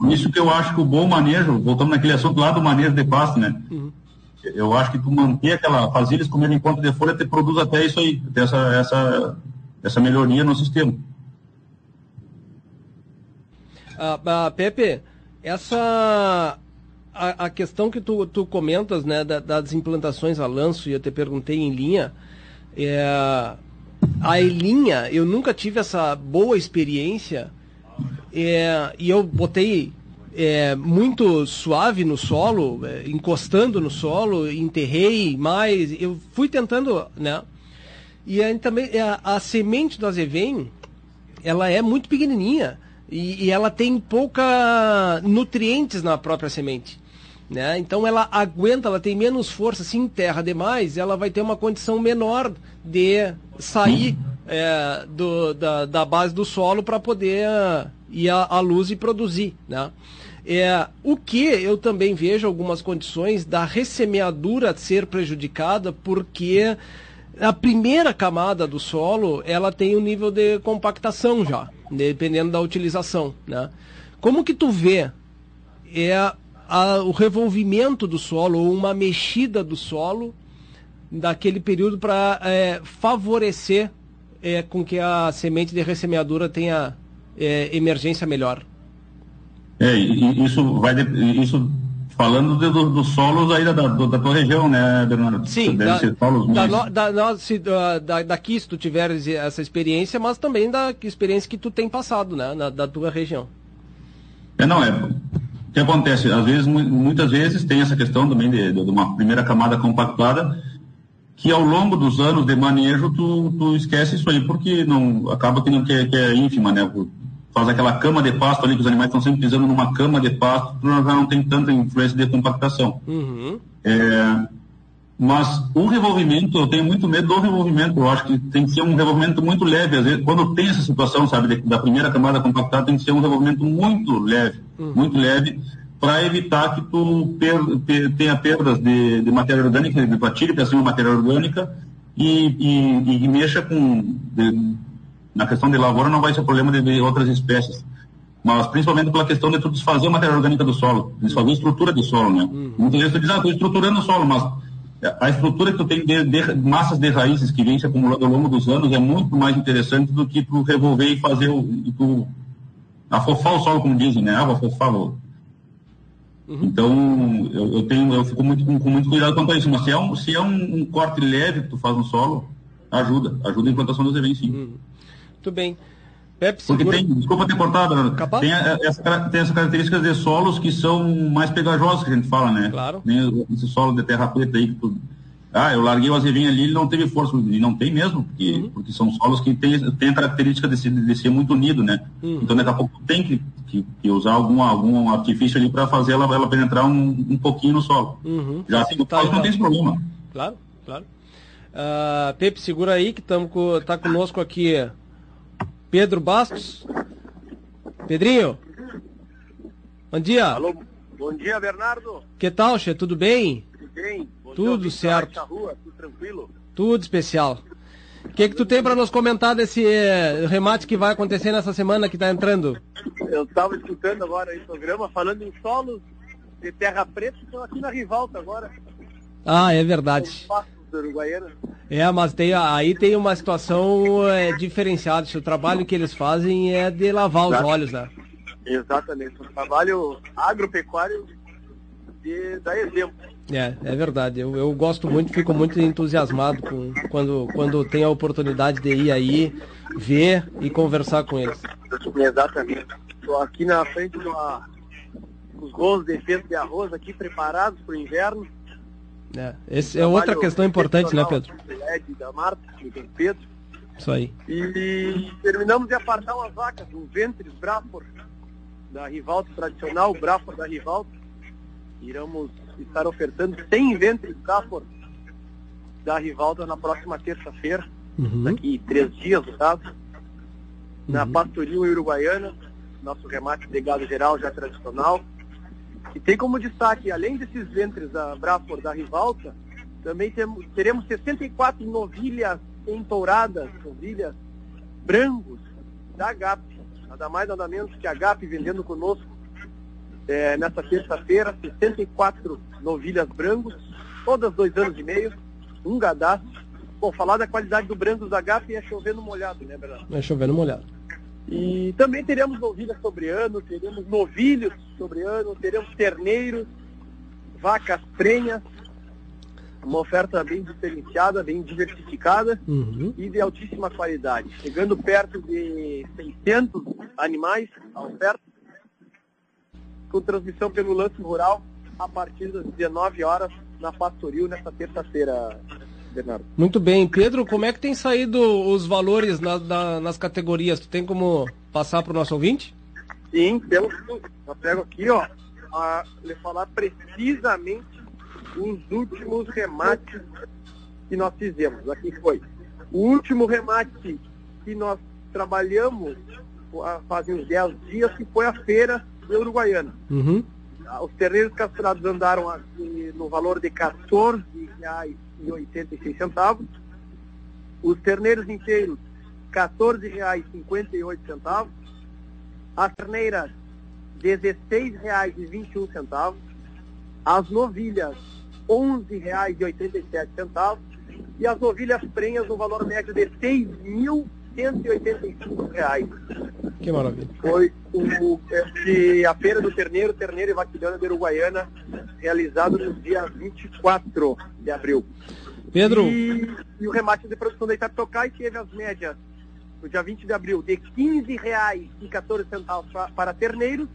uhum. Isso que eu acho que o bom manejo, voltando naquele assunto lá do manejo de pasto, né? Uhum. Eu acho que tu manter aquela, fazer eles comerem enquanto de folha, te produz até isso aí, essa, essa, essa melhoria no sistema. Ah, ah, Pepe, essa a, a, questão que tu, tu comentas, né, da, das implantações a lanço, e eu te perguntei em linha, é, a linha, eu nunca tive essa boa experiência, é, e eu botei é, muito suave no solo, é, encostando no solo, enterrei mais, eu fui tentando, né, e aí também a, é, a semente do azevém, ela é muito pequenininha, e, e ela tem pouca nutrientes na própria semente. Né? Então ela aguenta, ela tem menos força, se enterra demais, ela vai ter uma condição menor de sair é, do, da, da, base do solo para poder ir à, à, luz e produzir. Né? É, o que eu também vejo algumas condições da ressemeadura ser prejudicada porque a primeira camada do solo ela tem um nível de compactação já dependendo da utilização, né? Como que tu vê é a, o revolvimento do solo ou uma mexida do solo daquele período para é, favorecer é, com que a semente de ressemeadura tenha é, emergência melhor? É, isso vai isso Falando dos do, do solos aí da, do, da tua região, né, Bernardo? Sim, da, da, da, da, se, da, daqui se tu tiveres essa experiência, mas também da experiência que tu tem passado, né, na, da tua região. É, não, é. O que acontece? Às vezes, muitas vezes tem essa questão também de, de uma primeira camada compactada, que ao longo dos anos de manejo tu, tu esquece isso aí, porque não acaba que, não, que, que é ínfima, né? Faz aquela cama de pasto ali, que os animais estão sempre pisando numa cama de pasto, já não tem tanta influência de compactação. Uhum. É, mas o revolvimento, eu tenho muito medo do revolvimento, eu acho que tem que ser um revolvimento muito leve, às vezes, quando tem essa situação, sabe, de, da primeira camada compactada, tem que ser um revolvimento muito leve, uhum. muito leve, para evitar que tu per, per, tenha perdas de, de matéria orgânica, de atire para cima matéria orgânica e, e, e mexa com de, na questão de lavoura não vai ser problema de, de outras espécies, mas principalmente pela questão de tu desfazer a matéria orgânica do solo, desfazer a estrutura do solo, né? Uhum. Muitas vezes tu diz, ah, estou estruturando o solo, mas a estrutura que tu tem de, de, massas de raízes que vem se acumulando ao longo dos anos é muito mais interessante do que tu revolver e fazer o, e tu afofar o solo, como dizem, né? Ah, vou afofar, vou Uhum. Então, eu, eu, tenho, eu fico muito, com, com, muito cuidado quanto a isso. Mas se é, um, se é um, um, corte leve que tu faz no solo, ajuda. Ajuda a implantação dos eventos, sim. Uhum. Muito bem. Pepe, Porque tem, desculpa ter cortado, tem essa, tem essas características de solos que são mais pegajosos que a gente fala, né? Claro. Tem esse solo de terra preta aí que tu, ah, eu larguei o azevinho ali, ele não teve força, e não tem mesmo, porque, uhum. porque são solos que têm tem a característica de ser, de ser muito unido, né? Uhum. Então daqui a pouco tem que, que, que usar algum, algum artifício ali para fazer ela, ela penetrar um, um pouquinho no solo. Uhum. Já assim, tá, não tem esse problema. Claro, claro. Uh, Pepe, segura aí que estamos com, tá conosco aqui Pedro Bastos. Pedrinho. Bom dia. Alô, bom dia, Bernardo. Que tal, Che? Tudo bem? Tudo bem. Bom tudo certo. Rua, tudo tranquilo? Tudo especial. O que, que tu tem para nos comentar desse eh, remate que vai acontecer nessa semana que está entrando? Eu estava escutando agora o programa falando em solos de terra preta, estou aqui na Rivalta agora. Ah, é verdade. Uruguaiana. É, mas tem, aí tem uma situação é, diferenciada. O trabalho que eles fazem é de lavar Exato. os olhos, né? Exatamente. Um trabalho agropecuário de dar exemplo. É, é verdade. Eu, eu gosto muito, fico muito entusiasmado com, quando, quando tenho a oportunidade de ir aí, ver e conversar com eles. Exatamente. Estou aqui na frente com os gols de defesa de arroz aqui preparados para o inverno. É, esse é outra questão importante, né, Pedro? Da Marta, do Pedro. Isso aí. E terminamos de apartar umas vacas, um ventre Braford, da Rivalto tradicional, o Braford da Rivalto. Iremos estar ofertando 100 ventres Braford da Rivalto na próxima terça-feira, uhum. daqui três dias, no caso, na uhum. Pastoril Uruguaiana, nosso remate de gado geral já tradicional. E tem como destaque, além desses ventres da Braford da Rivalta, também temos, teremos 64 novilhas entouradas, novilhas brancos da GAP. Nada mais, nada menos que a GAP vendendo conosco é, nessa terça-feira, 64 novilhas brancos, todas dois anos e meio, um gadastro. Bom, falar da qualidade do branco da GAP é chovendo molhado, né, Bernardo? É chovendo molhado. E também teremos novilhas sobre ano, teremos novilhos sobre ano, teremos terneiros, vacas prenhas, uma oferta bem diferenciada, bem diversificada uhum. e de altíssima qualidade. Chegando perto de 600 animais a oferta, com transmissão pelo Lance Rural a partir das 19 horas na Pastoril nesta terça-feira, Bernardo. Muito bem. Pedro, como é que tem saído os valores na, na, nas categorias? Tu tem como passar para o nosso ouvinte? Sim, pelo Eu pego aqui, ó, a lhe falar precisamente os últimos remates que nós fizemos. Aqui foi. O último remate que nós trabalhamos fazem uns 10 dias, que foi a feira de Uruguaiana. Uhum. Os terneiros castrados andaram no valor de R$ 14,86. Os terneiros inteiros, R$ 14,58. As terneiras, R$ 16,21. As novilhas, R$ 11,87. E as novilhas prenhas no valor médio de R$ 6.185. Que maravilha. Foi o, esse, a Feira do Terneiro, Terneiro e Vaquilhana de Uruguaiana, realizado no dia 24 de abril. Pedro. E, e o remate de produção da Itapetocai teve as médias no dia 20 de abril de R$ 15,14 para terneiros,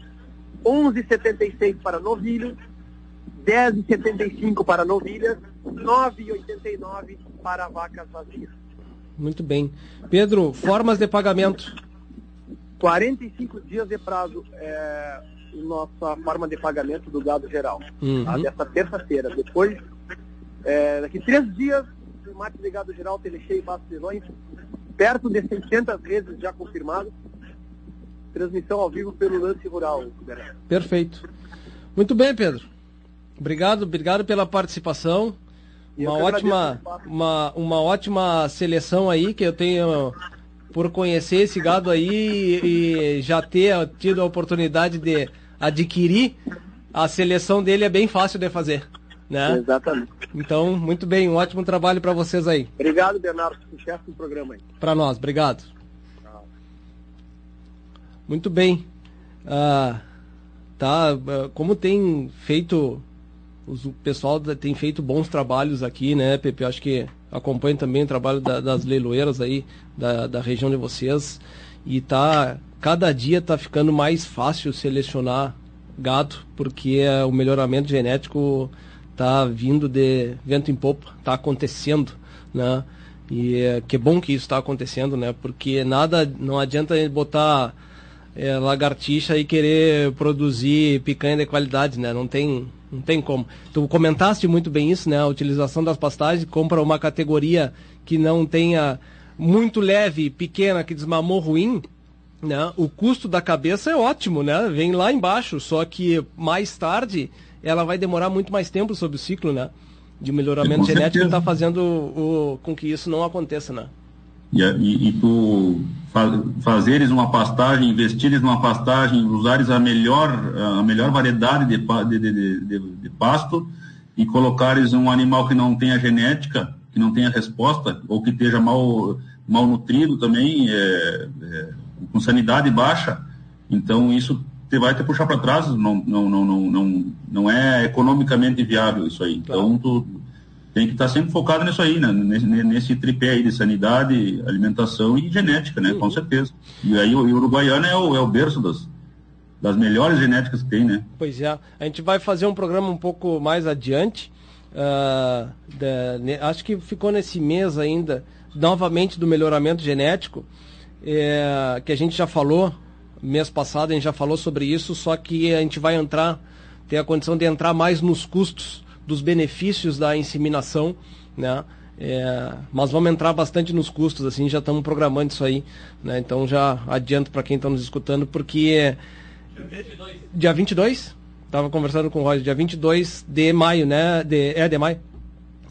R$ 11,76 para novilhos, R$ 10,75 para novilhas, R$ 9,89 para vacas vazias. Muito bem. Pedro, formas de pagamento. 45 dias de prazo é nossa forma de pagamento do gado geral. Uhum. Tá? Dessa terça-feira. Depois, é, daqui três dias, o mate de gado geral, Telecheio e Baixo Leilões, perto de 600 vezes já confirmado. Transmissão ao vivo pelo Lance Rural. Perfeito. Muito bem, Pedro. Obrigado, obrigado pela participação. Uma ótima, uma, uma ótima seleção aí que eu tenho por conhecer esse gado aí e já ter tido a oportunidade de adquirir, a seleção dele é bem fácil de fazer. Né? Exatamente. Então, muito bem, um ótimo trabalho para vocês aí. Obrigado, Bernardo. Sucesso no programa aí. Para nós, obrigado. Tchau. Muito bem. Uh, tá? Como tem feito o pessoal tem feito bons trabalhos aqui, né, Pepe? Acho que acompanho também o trabalho da, das leiloeiras aí da, da região de vocês e tá cada dia tá ficando mais fácil selecionar gado porque é, o melhoramento genético tá vindo de vento em popa, tá acontecendo, né? E é, que bom que isso está acontecendo, né? Porque nada, não adianta botar é, lagartixa e querer produzir picanha de qualidade, né? Não tem, não tem como. Tu comentaste muito bem isso, né? A utilização das pastagens, compra uma categoria que não tenha muito leve, pequena, que desmamou ruim, né? O custo da cabeça é ótimo, né? Vem lá embaixo, só que mais tarde ela vai demorar muito mais tempo sobre o ciclo, né? De melhoramento genético está fazendo o, com que isso não aconteça, né? E, e, e tu fazeres uma pastagem, investires numa pastagem, usares a melhor, a melhor variedade de, de, de, de, pasto e colocares um animal que não tenha genética, que não tenha resposta, ou que esteja mal, mal nutrido também, é, é, com sanidade baixa, então isso te vai te puxar para trás, não, não, não, não, não, não é economicamente viável isso aí. Claro. Então, tu, tem que estar tá sempre focado nisso aí, né? nesse, nesse tripé aí de sanidade, alimentação e genética, né? Uhum. Com certeza. E aí o, o Uruguaiana é o, é o berço das, das melhores genéticas que tem, né? Pois é. A gente vai fazer um programa um pouco mais adiante. Uh, ne, acho que ficou nesse mês ainda, novamente do melhoramento genético, é, que a gente já falou, mês passado a gente já falou sobre isso, só que a gente vai entrar, ter a condição de entrar mais nos custos dos benefícios da inseminação, né? É, mas vamos entrar bastante nos custos, assim, já estamos programando isso aí, né? Então já adianto para quem está nos escutando, porque dia 22, estava conversando com o Roger, dia 22 de maio, né? De, é, de maio,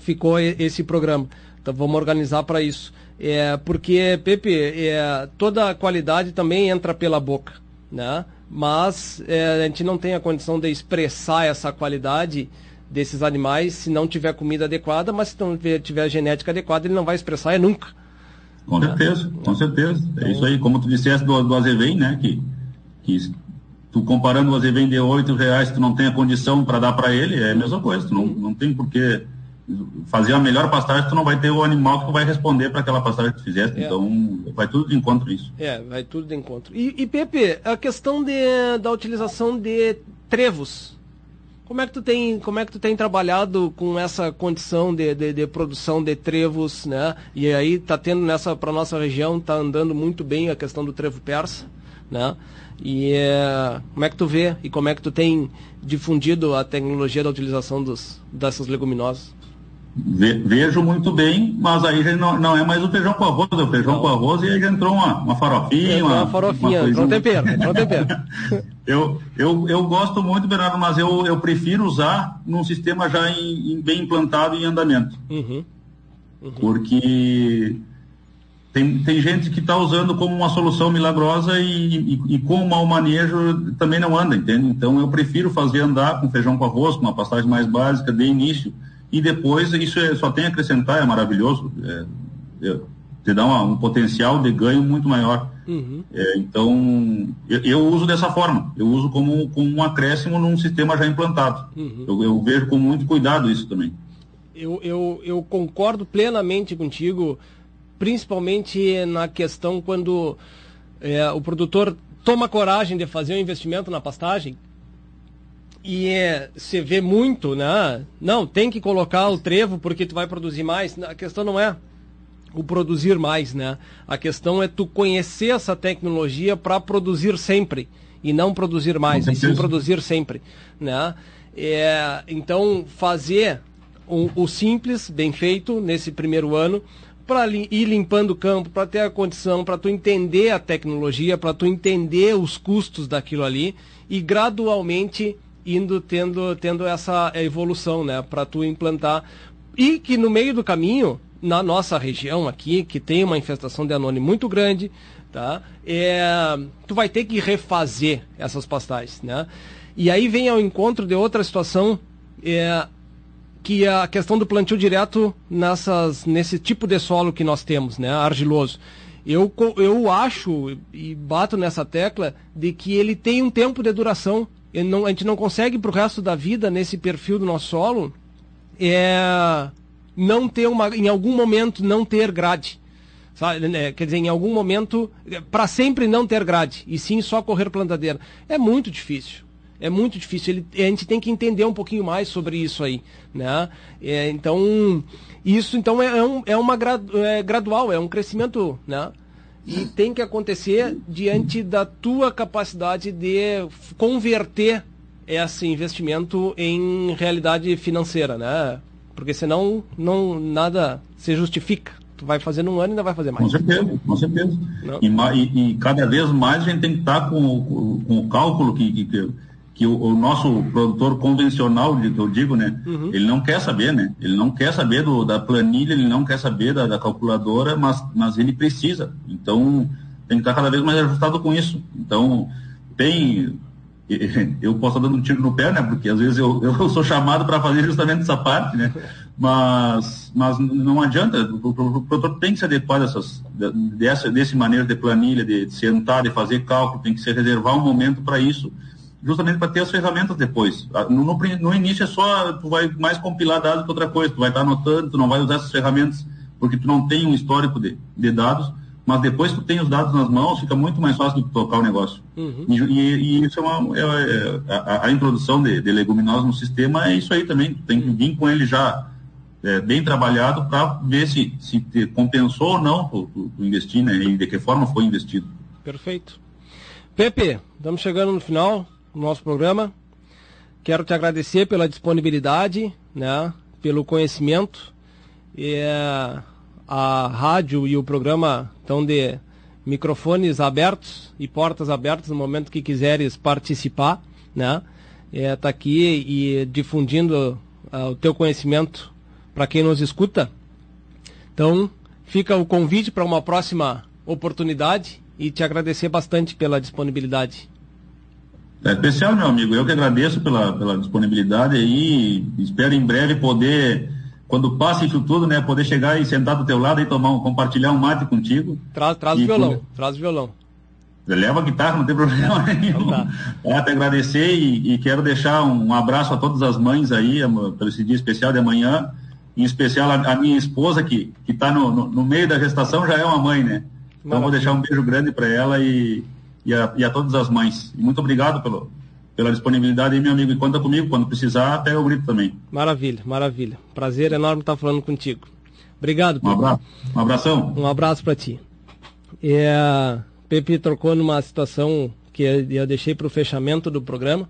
ficou esse programa. Então vamos organizar para isso. É, porque, Pepe, é, toda a qualidade também entra pela boca, né? Mas é, a gente não tem a condição de expressar essa qualidade desses animais se não tiver comida adequada, mas se não tiver genética adequada, ele não vai expressar é nunca. Com certeza, com certeza. É isso aí, como tu disseste do, do azevém, né? Que, que tu comparando o azevém de 8 reais, tu não tem a condição para dar para ele, é a mesma coisa. Tu não, não tem porquê fazer a melhor pastagem, tu não vai ter o animal que vai responder para aquela pastagem que tu fizeste. É. Então, vai tudo de encontro isso. É, vai tudo de encontro. E, e Pepe, a questão de, da utilização de trevos como é que tu tem, como é que tu tem trabalhado com essa condição de, de, de produção de trevos, né? E aí tá tendo nessa para nossa região tá andando muito bem a questão do trevo persa, né? E é, como é que tu vê e como é que tu tem difundido a tecnologia da utilização dos, dessas leguminosas? Vejo muito bem, mas aí já não, não é mais o feijão com arroz, é o feijão não. com arroz e aí já entrou uma, uma farofinha. Uma, uma farofinha, uma entrou um tempero, entrou tempero. eu, eu, eu gosto muito, Bernardo, mas eu, eu prefiro usar num sistema já em, em bem implantado e em andamento. Uhum. Uhum. Porque tem, tem gente que está usando como uma solução milagrosa e, e, e, com o mau manejo também não anda, entende? Então eu prefiro fazer andar com feijão com arroz, com uma pastagem mais básica de início e depois isso é, só tem a acrescentar, é maravilhoso. É, é, te dá uma, um potencial de ganho muito maior. Uhum. É, então, eu, eu, uso dessa forma. Eu uso como, como um acréscimo num sistema já implantado. Uhum. Eu, eu, vejo com muito cuidado isso também. Eu, eu, eu concordo plenamente contigo, principalmente na questão quando é, o produtor toma coragem de fazer um investimento na pastagem e é, você vê muito, né? Não, tem que colocar o trevo porque tu vai produzir mais. A questão não é o produzir mais, né? A questão é tu conhecer essa tecnologia para produzir sempre e não produzir mais, e sim produzir sempre, né? É, então fazer o, o simples, bem feito nesse primeiro ano, para li, ir limpando o campo, para ter a condição, para tu entender a tecnologia, para tu entender os custos daquilo ali e gradualmente indo tendo, tendo essa evolução, né, para tu implantar e que no meio do caminho, na nossa região aqui, que tem uma infestação de anônimo muito grande, tá? É, tu vai ter que refazer essas pastagens, né? E aí vem ao encontro de outra situação, é, que a questão do plantio direto nessas, nesse tipo de solo que nós temos, né? Argiloso. Eu, eu acho e bato nessa tecla de que ele tem um tempo de duração não, a gente não consegue para o resto da vida, nesse perfil do nosso solo, é não ter uma, em algum momento, não ter grade. Sabe? Né, quer dizer, em algum momento, para sempre não ter grade, e sim só correr plantadeira. É muito difícil. É muito difícil. Ele, a gente tem que entender um pouquinho mais sobre isso aí. Né? É, então, isso então é, é, um, é uma é gradual, é um crescimento. Né? E tem que acontecer diante da tua capacidade de converter esse investimento em realidade financeira, né? Porque senão não, nada se justifica. Tu vai fazer num ano e ainda vai fazer mais. Com certeza, com certeza. E, e, e, cada vez mais a gente tem que estar com, com, com o cálculo que, que, que o, o, nosso produtor convencional, eu digo, né? Uhum. Ele não quer saber, né? Ele não quer saber do, da planilha, ele não quer saber da, da calculadora, mas, mas ele precisa. Então, tem que estar cada vez mais ajustado com isso. Então, tem eu posso estar dando um tiro no pé, né? Porque às vezes eu, eu sou chamado para fazer justamente essa parte, né? Mas, mas não adianta, o, produtor tem que se adequar dessas, dessa, desse maneiro de planilha, de, de sentar, de fazer cálculo, tem que se reservar um momento para isso, justamente para ter as ferramentas depois. Ah, no, no, no, início é só, tu vai mais compilar dados que outra coisa, tu vai estar anotando, tu não vai usar essas ferramentas porque tu não tem um histórico de, de dados, mas depois que tu tem os dados nas mãos, fica muito mais fácil de tocar o negócio. Uhum. E, e, e, isso é uma. É, é, a, a, introdução de, de leguminosas no sistema é isso aí também. Tu tem que vir com ele já é, bem trabalhado para ver se, se compensou ou não tu, tu, tu investir, né? E de que forma foi investido. Perfeito. Pepe, estamos chegando no final do nosso programa. Quero te agradecer pela disponibilidade, né? Pelo conhecimento. E, é a rádio e o programa estão de microfones abertos e portas abertas no momento que quiseres participar, né? É, tá aqui e difundindo uh, o teu conhecimento para quem nos escuta. Então, fica o convite para uma próxima oportunidade e te agradecer bastante pela disponibilidade. É especial, meu amigo. Eu que agradeço pela, pela disponibilidade e espero em breve poder quando passa isso tudo, né, poder chegar e sentar do teu lado e tomar um, compartilhar um mate contigo. Traz, traz o violão, poder... traz o violão. Leva a guitarra, não tem problema nenhum. Então tá. É, te agradecer e, e, quero deixar um, abraço a todas as mães aí, pelo esse dia especial de amanhã, em especial a, a minha esposa, que está no, no, no, meio da gestação, já é uma mãe, né? Então vou deixar um beijo grande para ela e, e a, e, a, todas as mães. E muito obrigado pelo, pela disponibilidade aí, meu amigo. E conta comigo, quando precisar, pega o grito também. Maravilha, maravilha. Prazer enorme estar falando contigo. Obrigado, Pepe. Um abraço. Um abração. Um abraço para ti. É, Pepe trocou numa situação que eu deixei para o fechamento do programa.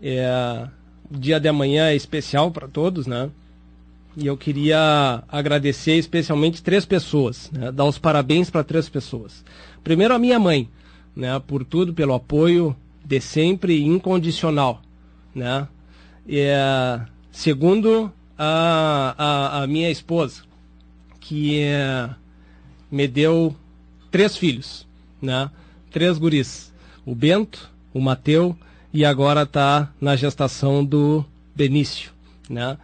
É, o dia de amanhã é especial para todos, né? E eu queria agradecer especialmente três pessoas, né? dar os parabéns para três pessoas. Primeiro a minha mãe, né? Por tudo, pelo apoio, de sempre incondicional, né? É, segundo a, a, a, minha esposa, que é, me deu três filhos, né? Três guris, o Bento, o Mateu e agora está na gestação do Benício, né?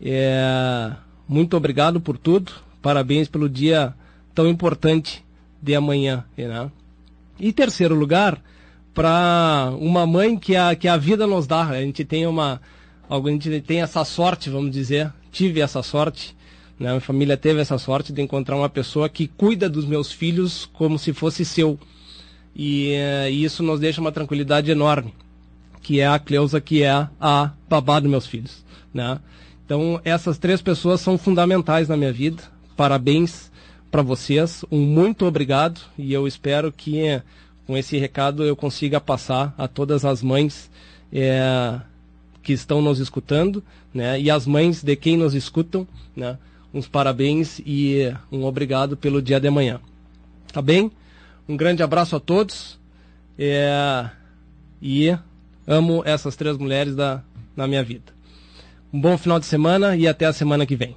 É, muito obrigado por tudo, parabéns pelo dia tão importante de amanhã, né? E terceiro lugar, para uma mãe que a, que a vida nos dá. A gente tem uma. A gente tem essa sorte, vamos dizer. Tive essa sorte. Né? Minha família teve essa sorte de encontrar uma pessoa que cuida dos meus filhos como se fosse seu. E, eh, e isso nos deixa uma tranquilidade enorme. Que é a Cleusa, que é a babá dos meus filhos. Né? Então, essas três pessoas são fundamentais na minha vida. Parabéns para vocês. Um muito obrigado. E eu espero que com esse recado eu consiga passar a todas as mães é, que estão nos escutando, né? E as mães de quem nos escutam, né? Uns parabéns e um obrigado pelo dia de amanhã. Tá bem? Um grande abraço a todos. É, e amo essas três mulheres da, na minha vida. Um bom final de semana e até a semana que vem.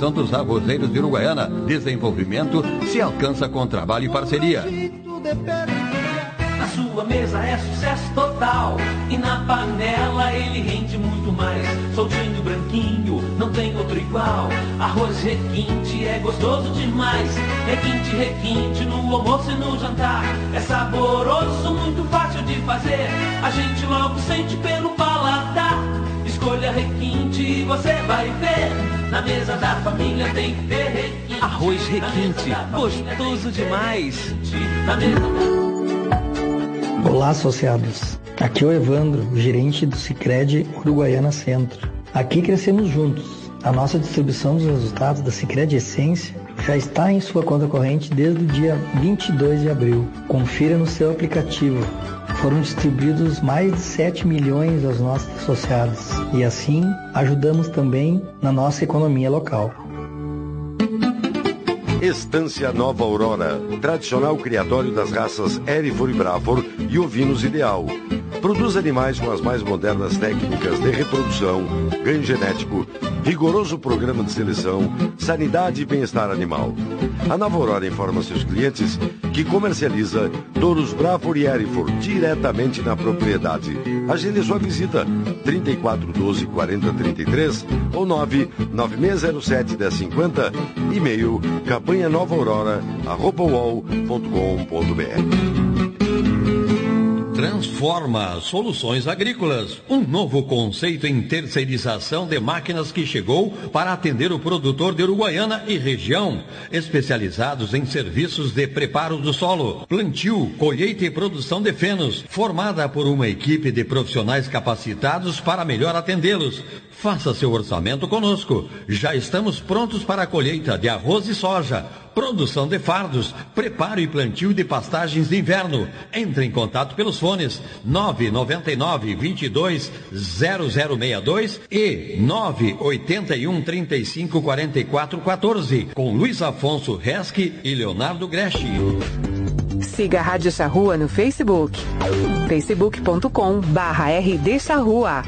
Associação dos Arrozeiros de Uruguaiana. Desenvolvimento se alcança com trabalho e parceria. Na sua mesa é sucesso total E na panela ele rende muito mais Soltinho, branquinho, não tem outro igual Arroz requinte é gostoso demais Requinte, requinte no almoço e no jantar É saboroso, muito fácil de fazer A gente logo sente pelo paladar Escolha requinte e você vai ver na mesa da família tem que ter requinte. Arroz requinte, gostoso demais. Na mesa Olá, associados. Aqui é o Evandro, gerente do Cicred Uruguaiana Centro. Aqui crescemos juntos. A nossa distribuição dos resultados da Cicred Essência já está em sua conta corrente desde o dia 22 de abril. Confira no seu aplicativo foram distribuídos mais de 7 milhões aos nossos associados e assim ajudamos também na nossa economia local. Estância Nova Aurora, tradicional criatório das raças Erifor e Brafor e ovinos ideal. Produz animais com as mais modernas técnicas de reprodução, ganho genético, rigoroso programa de seleção, sanidade e bem-estar animal. A Nova Aurora informa seus clientes que comercializa touros Brafor e Erifor diretamente na propriedade. Agende sua visita 34 12 40 33 ou 9 9607 1050 e-mail campanha nova aurora arroba Transforma Soluções Agrícolas, um novo conceito em terceirização de máquinas que chegou para atender o produtor de Uruguaiana e região, especializados em serviços de preparo do solo, plantio, colheita e produção de fenos, formada por uma equipe de profissionais capacitados para melhor atendê-los. Faça seu orçamento conosco. Já estamos prontos para a colheita de arroz e soja produção de fardos, preparo e plantio de pastagens de inverno. Entre em contato pelos fones 999 22 0062 e 981 35 44 14 com Luiz Afonso Resque e Leonardo Greschi. Siga a Rádio Charrua no Facebook. facebook.com barra rdcharrua.